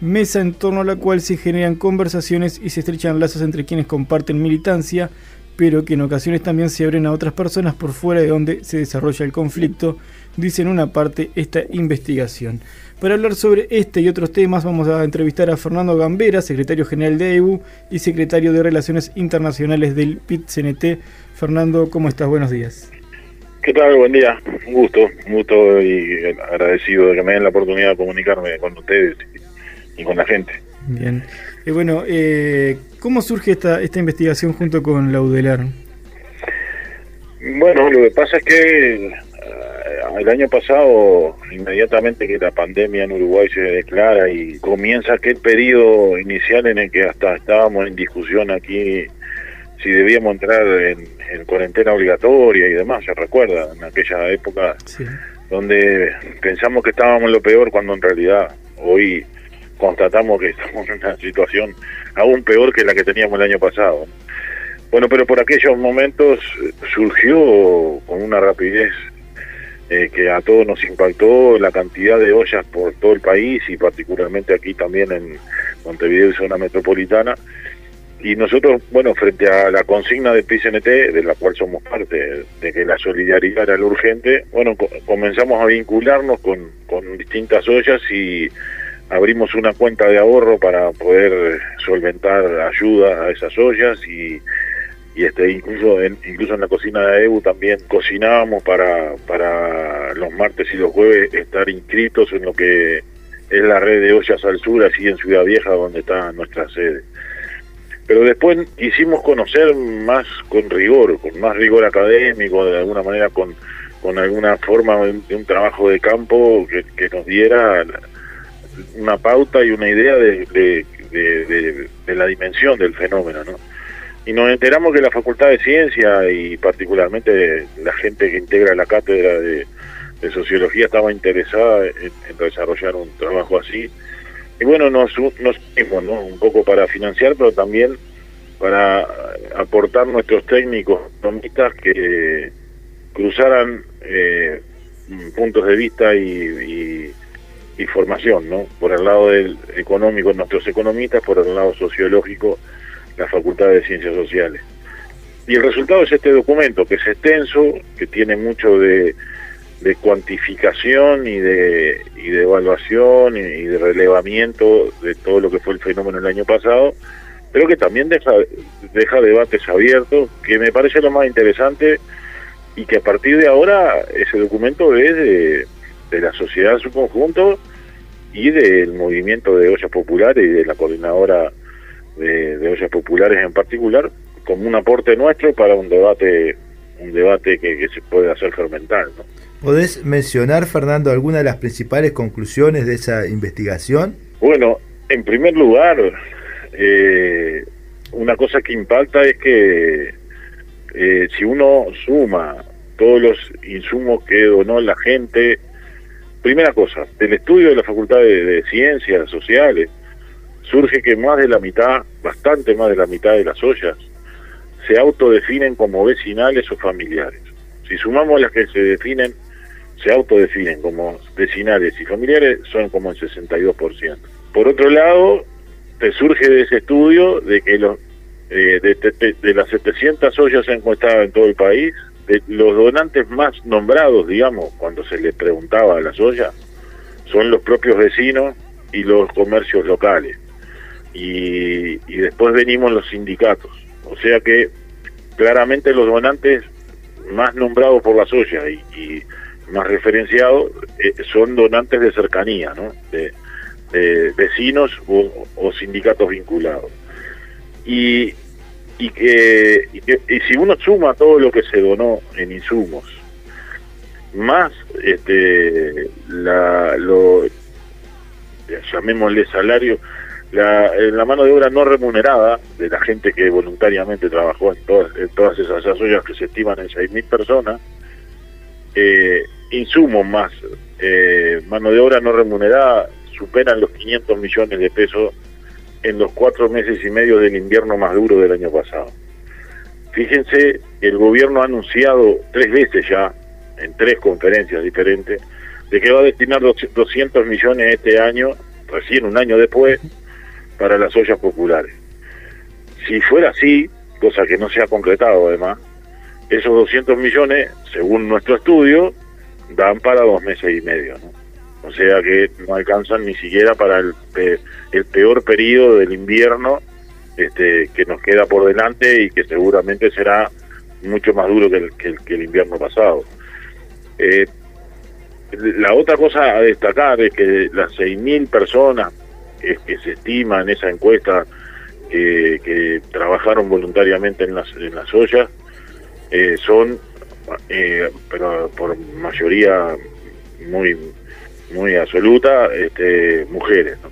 mesa en torno a la cual se generan conversaciones y se estrechan lazos entre quienes comparten militancia, pero que en ocasiones también se abren a otras personas por fuera de donde se desarrolla el conflicto, dice en una parte esta investigación. Para hablar sobre este y otros temas vamos a entrevistar a Fernando Gambera, secretario general de EBU y secretario de Relaciones Internacionales del PIT-CNT. Fernando, ¿cómo estás? Buenos días. ¿Qué tal? Buen día. Un gusto, un gusto y agradecido de que me den la oportunidad de comunicarme con ustedes y con la gente. Bien. Eh, bueno, eh, ¿cómo surge esta, esta investigación junto con la UDELAR? Bueno, lo que pasa es que eh, el año pasado, inmediatamente que la pandemia en Uruguay se declara y comienza aquel periodo inicial en el que hasta estábamos en discusión aquí si debíamos entrar en, en cuarentena obligatoria y demás, se recuerda, en aquella época donde pensamos que estábamos en lo peor cuando en realidad hoy constatamos que estamos en una situación aún peor que la que teníamos el año pasado. Bueno, pero por aquellos momentos surgió con una rapidez eh, que a todos nos impactó la cantidad de ollas por todo el país y particularmente aquí también en Montevideo y zona metropolitana. Y nosotros, bueno, frente a la consigna del PCNT, de la cual somos parte, de que la solidaridad era lo urgente, bueno, co- comenzamos a vincularnos con, con distintas ollas y abrimos una cuenta de ahorro para poder solventar ayuda a esas ollas y, y este incluso en, incluso en la cocina de EBU también cocinábamos para, para para los martes y los jueves estar inscritos en lo que es la red de ollas al sur, así en Ciudad Vieja, donde está nuestra sede. Pero después quisimos conocer más con rigor, con más rigor académico, de alguna manera con, con alguna forma de un, de un trabajo de campo que, que nos diera la- una pauta y una idea de, de- la dimensión del fenómeno, ¿no? Y nos enteramos que la Facultad de Ciencia y particularmente la gente que integra la cátedra de, Sociología estaba interesada en, desarrollar un trabajo así. Y bueno, nos, nos unimos, ¿no? Un poco para financiar, pero también para aportar nuestros técnicos economistas que cruzaran eh, puntos de vista y, y- y formación, ¿no? Por el lado del económico, nuestros economistas, por el lado sociológico, la Facultad de Ciencias Sociales. Y el resultado es este documento, que es extenso, que tiene mucho de, de cuantificación y de, y de evaluación y, de relevamiento de todo lo que fue el fenómeno el año pasado, pero que también deja, deja debates abiertos, que me parece lo más interesante y que a partir de ahora ese documento es de, de la sociedad en su conjunto y del movimiento de ollas populares y de la coordinadora de, de ollas populares en particular como un aporte nuestro para un debate un debate que, que se puede hacer fermentar ¿no? ¿Podés mencionar, Fernando, alguna de las principales conclusiones de esa investigación? Bueno, en primer lugar, eh, una cosa que impacta es que eh, si uno suma todos los insumos que donó la gente, primera cosa, del estudio de la Facultad de, Ciencias Sociales, surge que más de la mitad, bastante más de la mitad de las ollas, se autodefinen como vecinales o familiares. Si sumamos las que se definen, se autodefinen como vecinales y familiares, son como el 62%. Por otro lado, te surge de ese estudio de que los, eh, de, de- de las 700 ollas encuestadas en todo el país, los donantes más nombrados, digamos, cuando se les preguntaba a las ollas, son los propios vecinos y los comercios locales. Y, y después venimos los sindicatos. O sea que claramente los donantes más nombrados por las ollas y, más referenciados eh, son donantes de cercanía, ¿no? De, vecinos o sindicatos vinculados. Y, y, que, y, que- y si uno suma todo lo que se donó en insumos, más este, la, lo, llamémosle salario, la, la mano de obra no remunerada de la gente que voluntariamente trabajó en todas, en todas esas ollas que se estiman en 6.000 personas, eh, insumos más eh, mano de obra no remunerada superan los 500 millones de pesos en los cuatro meses y medio del invierno más duro del año pasado. Fíjense, el gobierno ha anunciado tres veces ya, en tres conferencias diferentes, de que va a destinar 200 millones este año, recién un año después, para las ollas populares. Si fuera así, cosa que no se ha concretado además, esos 200 millones, según nuestro estudio, dan para dos meses y medio. ¿no? O sea que no alcanzan ni siquiera para el, el peor periodo del invierno este, que nos queda por delante y que seguramente será mucho más duro que el, que el, invierno pasado. Eh, la otra cosa a destacar es que las 6.000 personas que, se estima en esa encuesta que, que trabajaron voluntariamente en las, en las ollas eh, son, eh, pero por mayoría muy muy absoluta, este, mujeres. ¿no?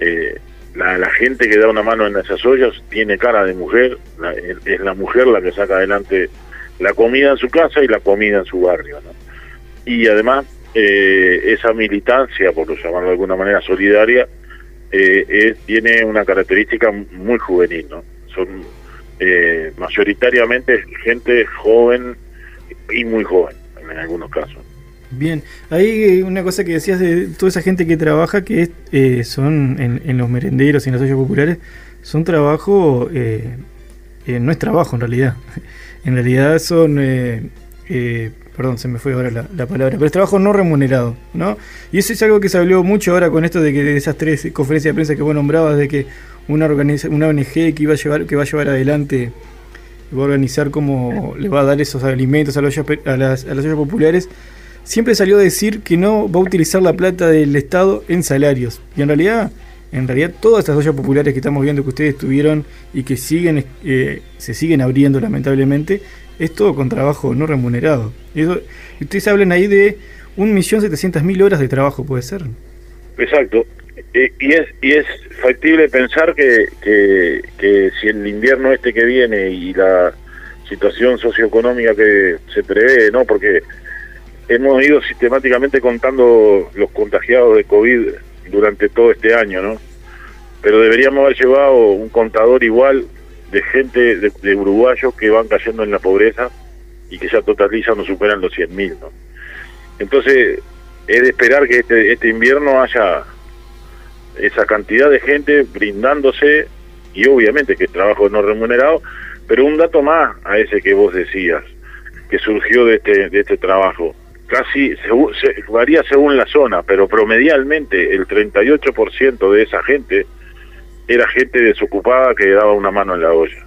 Eh, la, gente que da una mano en esas ollas tiene cara de mujer, la- es la mujer la que saca adelante la comida en su casa y la comida en su barrio. ¿no? Y además, eh, esa militancia, por llamarlo de alguna manera solidaria, eh, es- tiene una característica muy juvenil. ¿no? Son eh, mayoritariamente gente joven y muy joven en algunos casos. Bien, hay una cosa que decías de toda esa gente que trabaja, que es, eh, son en, los merenderos y en las ollas populares, son trabajo, eh, eh, no es trabajo en realidad. En realidad son, eh, eh, perdón, se me fue ahora la, la palabra, pero es trabajo no remunerado, ¿no? Y eso es algo que se habló mucho ahora con esto de que de esas tres conferencias de prensa que vos nombrabas, de que una, organiza, una ONG que iba a llevar, que va a llevar adelante va a organizar cómo le va a dar esos alimentos a, pe- a las, a las ollas populares, siempre salió a decir que no va a utilizar la plata del Estado en salarios. Y en realidad, en realidad todas estas ollas populares que estamos viendo que ustedes tuvieron y que siguen eh, se siguen abriendo lamentablemente, es todo con trabajo no remunerado. Eso- y ustedes hablan ahí de 1.700.000 horas de trabajo, ¿puede ser? Exacto. Eh, y es y es factible pensar que, que, que si el invierno este que viene y la situación socioeconómica que se prevé, ¿no? Porque hemos ido sistemáticamente contando los contagiados de COVID durante todo este año, ¿no? Pero deberíamos haber llevado un contador igual de gente, de, de uruguayos que van cayendo en la pobreza y que ya totalizan o superan los 100.000, ¿no? Entonces, es de esperar que este, este invierno haya esa cantidad de gente brindándose, y obviamente que es trabajo no remunerado, pero un dato más a ese que vos decías, que surgió de este, de este trabajo. Casi se, varía según la zona, pero promedialmente el 38% de esa gente era gente desocupada que daba una mano en la olla.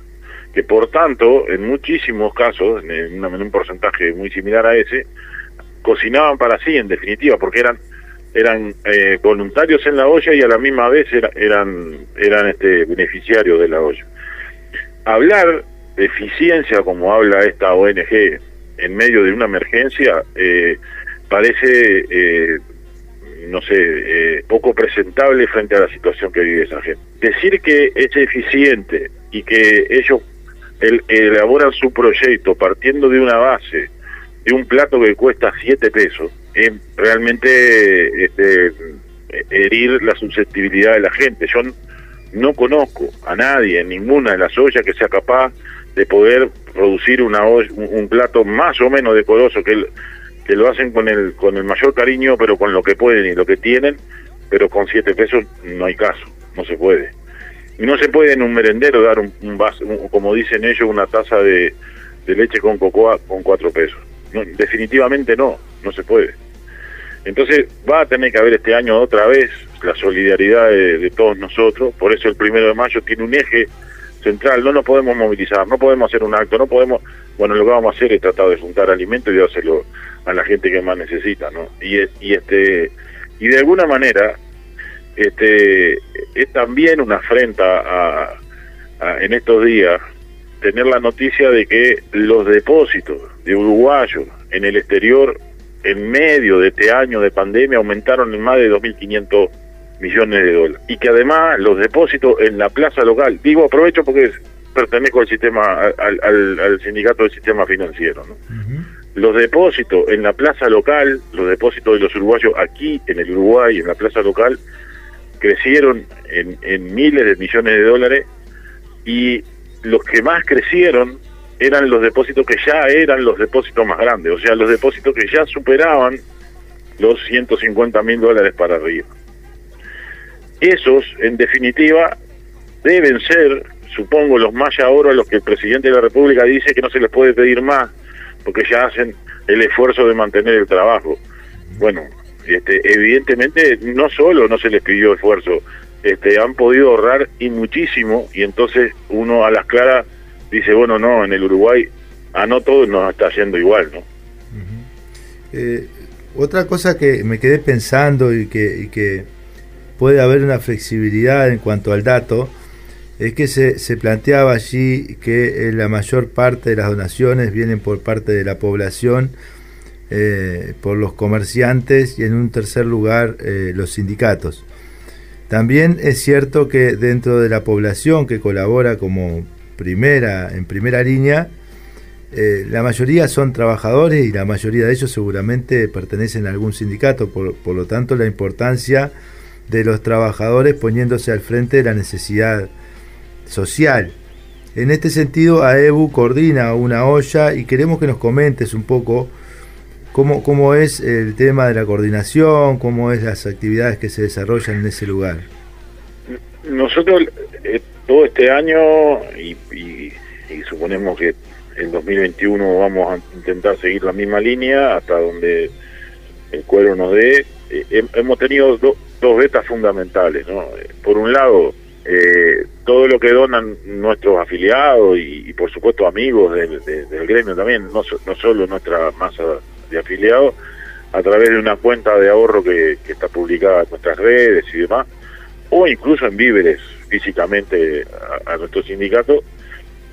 Que por tanto, en muchísimos casos, en, un porcentaje muy similar a ese, cocinaban para sí, en definitiva, porque eran eran eh, voluntarios en la olla y a la misma vez era- eran eran este beneficiarios de la olla. Hablar de eficiencia como habla esta ONG en medio de una emergencia eh, parece eh, no sé eh, poco presentable frente a la situación que vive esa gente. Decir que es eficiente y que ellos el- elaboran su proyecto partiendo de una base de un plato que cuesta 7 pesos es realmente este, herir la susceptibilidad de la gente. Yo no conozco a nadie en ninguna de las ollas que sea capaz de poder producir una un, plato más o menos decoroso que, que lo hacen con el con el mayor cariño pero con lo que pueden y lo que tienen pero con 7 pesos no hay caso no se puede. Y no se puede en un merendero dar un, un vaso como dicen ellos una taza de, leche con cocoa con 4 pesos. Definitivamente no no se puede. Entonces va a tener que haber este año otra vez la solidaridad de, de todos nosotros, por eso el primero de mayo tiene un eje central, no nos podemos movilizar, no podemos hacer un acto, no podemos, bueno, lo que vamos a hacer es tratar de juntar alimentos y dárselo a la gente que más necesita, ¿no? Y, y este y de alguna manera este es también una afrenta a, a- en estos días tener la noticia de que los depósitos de uruguayos en el exterior en medio de este año de pandemia aumentaron en más de 2.500 millones de dólares. Y que además los depósitos en la plaza local, digo aprovecho porque pertenezco al sistema, al, al- al sindicato del sistema financiero, ¿no? Los depósitos en la plaza local, los depósitos de los uruguayos aquí en el Uruguay, en la plaza local, crecieron en, en miles de millones de dólares y los que más crecieron eran los depósitos que ya eran los depósitos más grandes, o sea, los depósitos que ya superaban los 150 mil dólares para arriba. Esos, en definitiva, deben ser, supongo, los más ahora a los que el presidente de la República dice que no se les puede pedir más, porque ya hacen el esfuerzo de mantener el trabajo. Bueno, este, evidentemente no solo no se les pidió esfuerzo, este, han podido ahorrar y muchísimo, y entonces uno a las claras dice, bueno, no, en el Uruguay a no todos nos está yendo igual, ¿no? Eh, otra cosa que me quedé pensando y que, y que puede haber una flexibilidad en cuanto al dato es que se, se planteaba allí que eh, la mayor parte de las donaciones vienen por parte de la población, eh, por los comerciantes y en un tercer lugar eh, los sindicatos. También es cierto que dentro de la población que colabora como primera, en primera línea, eh, la mayoría son trabajadores y la mayoría de ellos seguramente pertenecen a algún sindicato, por, por lo tanto la importancia de los trabajadores poniéndose al frente de la necesidad social. En este sentido, AEBU coordina una olla y queremos que nos comentes un poco cómo, cómo es el tema de la coordinación, cómo es las actividades que se desarrollan en ese lugar. Nosotros eh, todo este año y, y- y suponemos que en 2021 vamos a intentar seguir la misma línea hasta donde el cuero nos dé. Eh, hem- hemos tenido do- dos vetas fundamentales. ¿no? Eh, Por un lado, eh, todo lo que donan nuestros afiliados y, por supuesto amigos del, de- del gremio también, no, so- no solo nuestra masa de afiliados, a través de una cuenta de ahorro que, está publicada en nuestras redes y demás, o incluso en víveres físicamente a, a nuestro sindicato,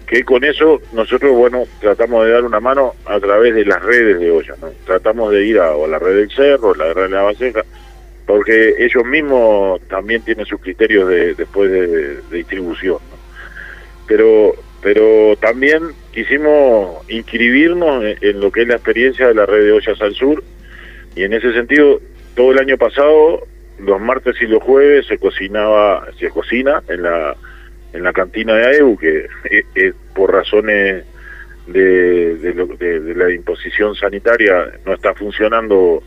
que con eso nosotros, bueno, tratamos de dar una mano a través de las redes de olla, ¿no? Tratamos de ir a, a la red del Cerro, la red de la Baseja, porque ellos mismos también tienen sus criterios de, después de, distribución. Pero, pero también quisimos inscribirnos en, lo que es la experiencia de la red de ollas al sur, y en ese sentido, todo el año pasado, los martes y los jueves se cocinaba, se cocina en la en la cantina de AEU, que eh, por razones de, de, lo- de- de la imposición sanitaria no está funcionando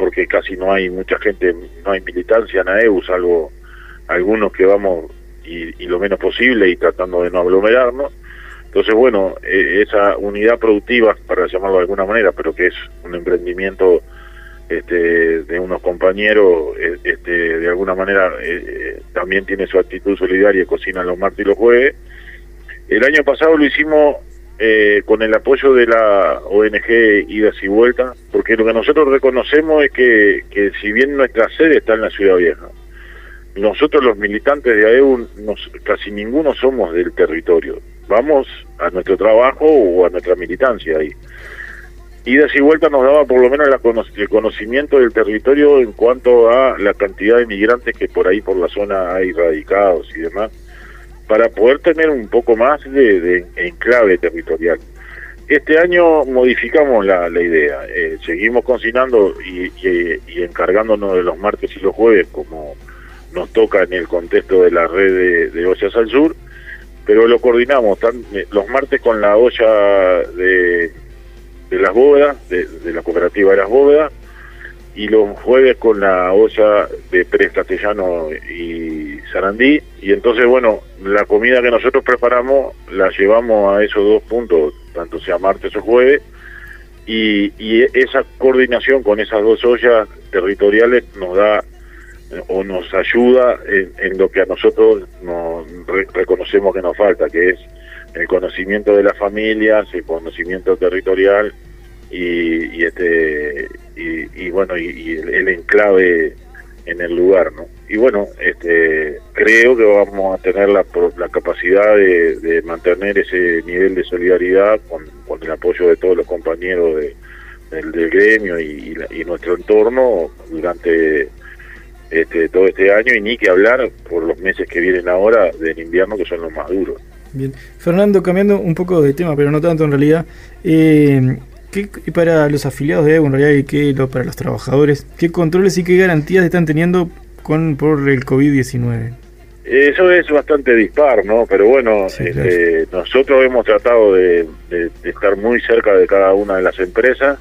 porque casi no hay mucha gente, no hay militancia en AEU, salvo algunos que vamos y, y lo menos posible y tratando de no aglomerarnos. Entonces, bueno, eh, esa unidad productiva, para llamarlo de alguna manera, pero que es un emprendimiento este, de unos compañeros, eh, este, de alguna manera eh, también tiene su actitud solidaria y cocina los martes y los jueves. El año pasado lo hicimos eh, con el apoyo de la ONG Idas y Vueltas, porque lo que nosotros reconocemos es que, que si bien nuestra sede está en la Ciudad Vieja, nosotros los militantes de AEU nos- casi ninguno somos del territorio. Vamos a nuestro trabajo o a nuestra militancia ahí. Idas y vueltas nos daba por lo menos la el conocimiento del territorio en cuanto a la cantidad de migrantes que por ahí por la zona hay radicados y demás, para poder tener un poco más de, de enclave territorial. Este año modificamos la, la idea, eh, seguimos cocinando y, y- encargándonos de los martes y los jueves como nos toca en el contexto de la red de, ollas al sur, pero lo coordinamos eh, los martes con la olla de, de las bóvedas, de, de la cooperativa de las bóvedas, y los jueves con la olla de Pérez Castellano y Sarandí, y entonces, bueno, la comida que nosotros preparamos la llevamos a esos dos puntos, tanto sea martes o jueves, y, y esa coordinación con esas dos ollas territoriales nos da o nos ayuda en, en lo que a nosotros nos re- reconocemos que nos falta, que es el conocimiento de las familias, el conocimiento territorial y, y este y, y bueno y, el, enclave en el lugar, ¿no? Y bueno, este creo que vamos a tener la, la capacidad de, de mantener ese nivel de solidaridad con, con el apoyo de todos los compañeros de- del, gremio y, y nuestro entorno durante este, todo este año y ni que hablar por los meses que vienen ahora del invierno que son los más duros. Bien. Fernando, cambiando un poco de tema, pero no tanto en realidad. Eh, ¿qué, y para los afiliados de realidad y qué, lo- para los trabajadores, ¿qué controles y qué garantías están teniendo con por el COVID-19? Eso es bastante dispar, ¿no? Pero bueno, este, nosotros hemos tratado de, de- de estar muy cerca de cada una de las empresas.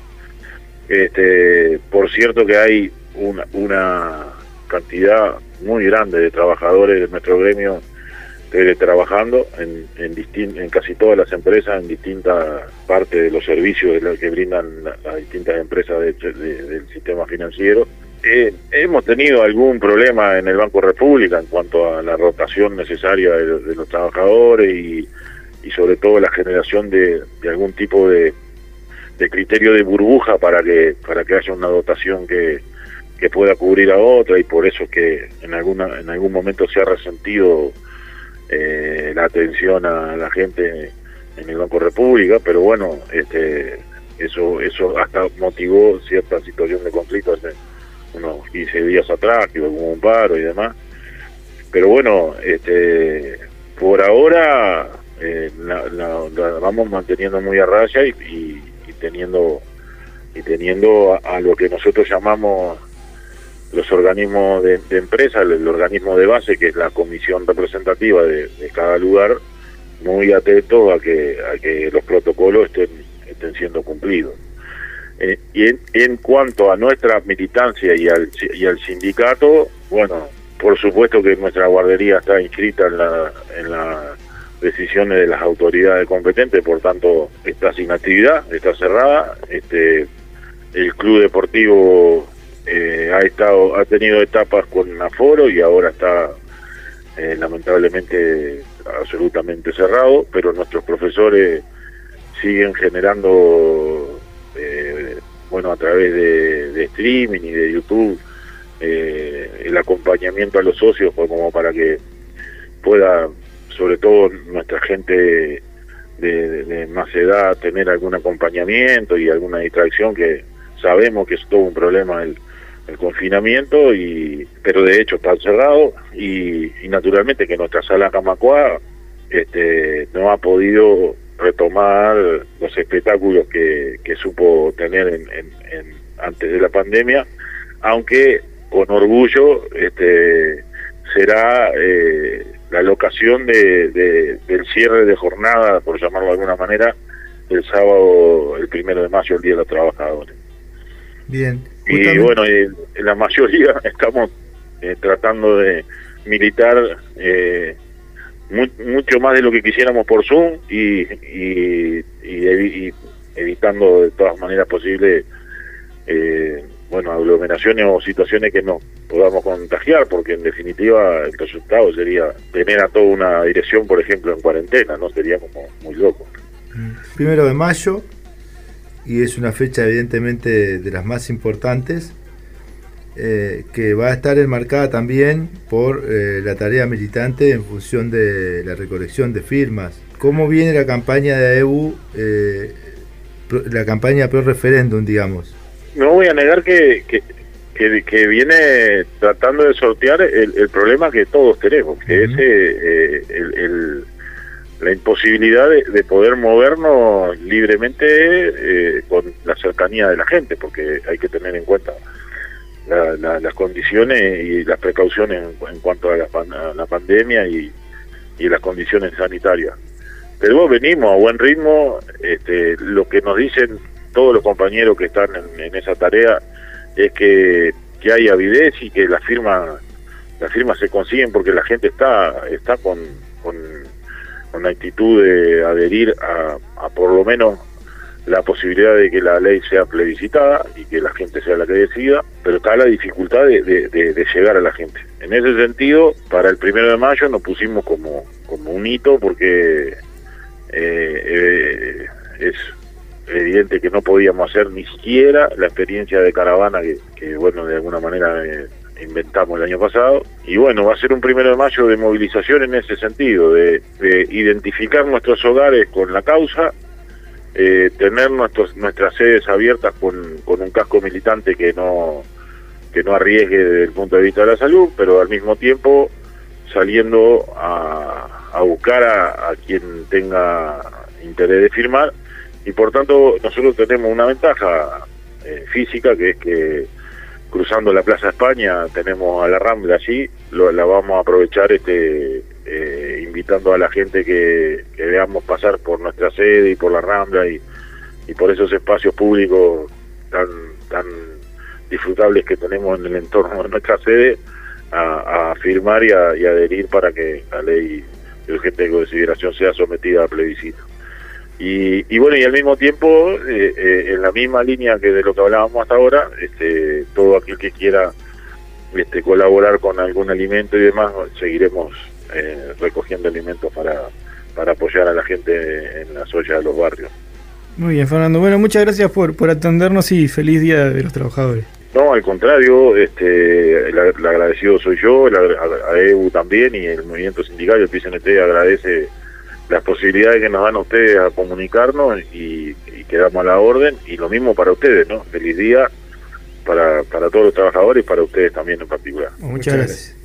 Este, por cierto que hay una, una cantidad muy grande de trabajadores de nuestro gremio trabajando en, en, en casi todas las empresas, en distintas partes de los servicios de que brindan la- las distintas empresas de- de- del sistema financiero. Eh, hemos tenido algún problema en el Banco República en cuanto a la rotación necesaria de, de los trabajadores y, y sobre todo la generación de, de algún tipo de, de criterio de burbuja para que para que haya una dotación que, que pueda cubrir a otra y por eso es que en alguna en algún momento se ha resentido eh, la atención a la gente en el Banco República pero bueno este eso eso hasta motivó cierta situación de conflicto hace unos 15 días atrás que hubo un paro y demás. Pero bueno este por ahora eh, la, vamos manteniendo muy a raya y, teniendo y teniendo a lo que nosotros llamamos los organismos de, de empresa, el, organismo de base, que es la comisión representativa de, cada lugar, muy atentos a que, a que los protocolos estén, estén siendo cumplidos. Eh, y en, cuanto a nuestra militancia y al, y al sindicato, bueno, por supuesto que nuestra guardería está inscrita en la, en las decisiones de las autoridades competentes, por tanto está sin actividad, está cerrada. Este, el club deportivo eh, ha estado, ha tenido etapas con aforo y ahora está eh, lamentablemente absolutamente cerrado, pero nuestros profesores siguen generando eh, bueno, a través de, streaming y de YouTube, eh, el acompañamiento a los socios, como para que pueda, sobre todo nuestra gente de- de más edad, tener algún acompañamiento y alguna distracción que sabemos que es todo un problema el, el confinamiento, y pero de hecho está cerrado y, y naturalmente que nuestra sala Camacua este, no ha podido retomar los espectáculos que, que supo tener en, en- en- antes de la pandemia, aunque con orgullo este, será eh, la locación de, de- del cierre de jornada, por llamarlo de alguna manera, el sábado, el primero de mayo, el Día de los Trabajadores. Bien. Y bueno, en, en la mayoría estamos eh, tratando de militar eh, mu- mucho más de lo que quisiéramos por Zoom y, y, y evi- y evitando de todas maneras posibles eh, bueno, aglomeraciones o situaciones que nos podamos contagiar, porque en definitiva el resultado sería tener a toda una dirección, por ejemplo, en cuarentena, ¿no? Sería como muy loco. primero de mayo y es una fecha evidentemente de las más importantes eh, que va a estar enmarcada también por eh, la tarea militante en función de la recolección de firmas. ¿Cómo viene la campaña de AEU, eh, pro- la campaña pro referéndum, digamos? No voy a negar que, que, que, que viene tratando de sortear el, el problema que todos tenemos, que es eh, eh, el, el- la imposibilidad de, de poder movernos libremente eh, con la cercanía de la gente, porque hay que tener en cuenta la- la- las condiciones y las precauciones en, en cuanto a la, a la pandemia y, y las condiciones sanitarias. Pero venimos a buen ritmo, este, lo que nos dicen todos los compañeros que están en, en esa tarea es que, que hay avidez y que las firmas las firmas se consiguen porque la gente está está con, con, la actitud de adherir a, por lo menos la posibilidad de que la ley sea plebiscitada y que la gente sea la que decida, pero está la dificultad de, de- llegar a la gente. En ese sentido, para el primero de mayo nos pusimos como, como un hito porque eh, eh, es evidente que no podíamos hacer ni siquiera la experiencia de caravana que, que, bueno, de alguna manera eh, inventamos el año pasado. Y bueno, va a ser un primero de mayo de movilización en ese sentido, de, de identificar nuestros hogares con la causa, eh, tener nuestros, nuestras sedes abiertas con, con un casco militante que no que no arriesgue desde el punto de vista de la salud, pero al mismo tiempo saliendo a, a buscar a, a quien tenga interés de firmar y por tanto nosotros tenemos una ventaja eh, física que es que cruzando la Plaza España tenemos a la Rambla allí, lo, la vamos a aprovechar este eh, invitando a la gente que, veamos pasar por nuestra sede y por la Rambla y, y por esos espacios públicos tan tan disfrutables que tenemos en el entorno de nuestra sede a, a firmar y a, y adherir para que la ley de urgente consideración sea sometida a plebiscito. Y, y bueno, y al mismo tiempo, eh, eh, en la misma línea que de lo que hablábamos hasta ahora, este, todo aquel que quiera este, colaborar con algún alimento y demás, seguiremos eh, recogiendo alimentos para, para apoyar a la gente en las ollas de los barrios. Muy bien, Fernando. Bueno, muchas gracias por, por atendernos y feliz Día de los Trabajadores. No, al contrario, este, el, el agradecido soy yo, el a, a EBU también y el movimiento sindical, el PCNT agradece las posibilidades que nos dan ustedes a comunicarnos y, y quedamos a la orden y lo mismo para ustedes, ¿no? Feliz día para, para todos los trabajadores y para ustedes también en particular. Muchas, gracias.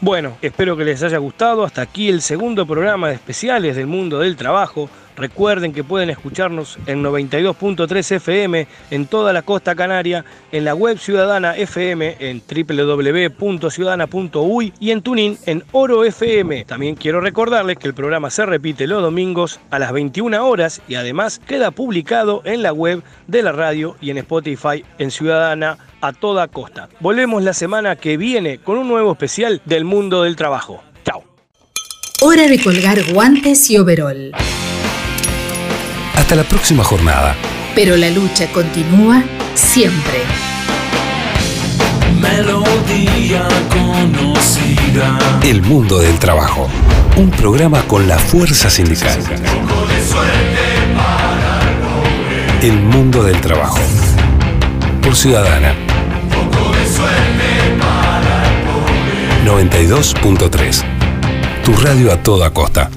Bueno, espero que les haya gustado. Hasta aquí el segundo programa de especiales del mundo del trabajo. Recuerden que pueden escucharnos en 92.3 FM en toda la costa canaria, en la web Ciudadana FM en www.ciudadana.uy y en Tunin en Oro FM. También quiero recordarles que el programa se repite los domingos a las 21 horas y además queda publicado en la web de la radio y en Spotify en Ciudadana a toda costa. Volvemos la semana que viene con un nuevo especial del mundo del trabajo. Chao. Hora de colgar guantes y overol. Hasta la próxima jornada. Pero la lucha continúa siempre. Melodía conocida. El mundo del trabajo. Un programa con la fuerza sindical. Con suerte para El mundo del trabajo. Por Ciudadana. 92.3. Tu radio a toda costa.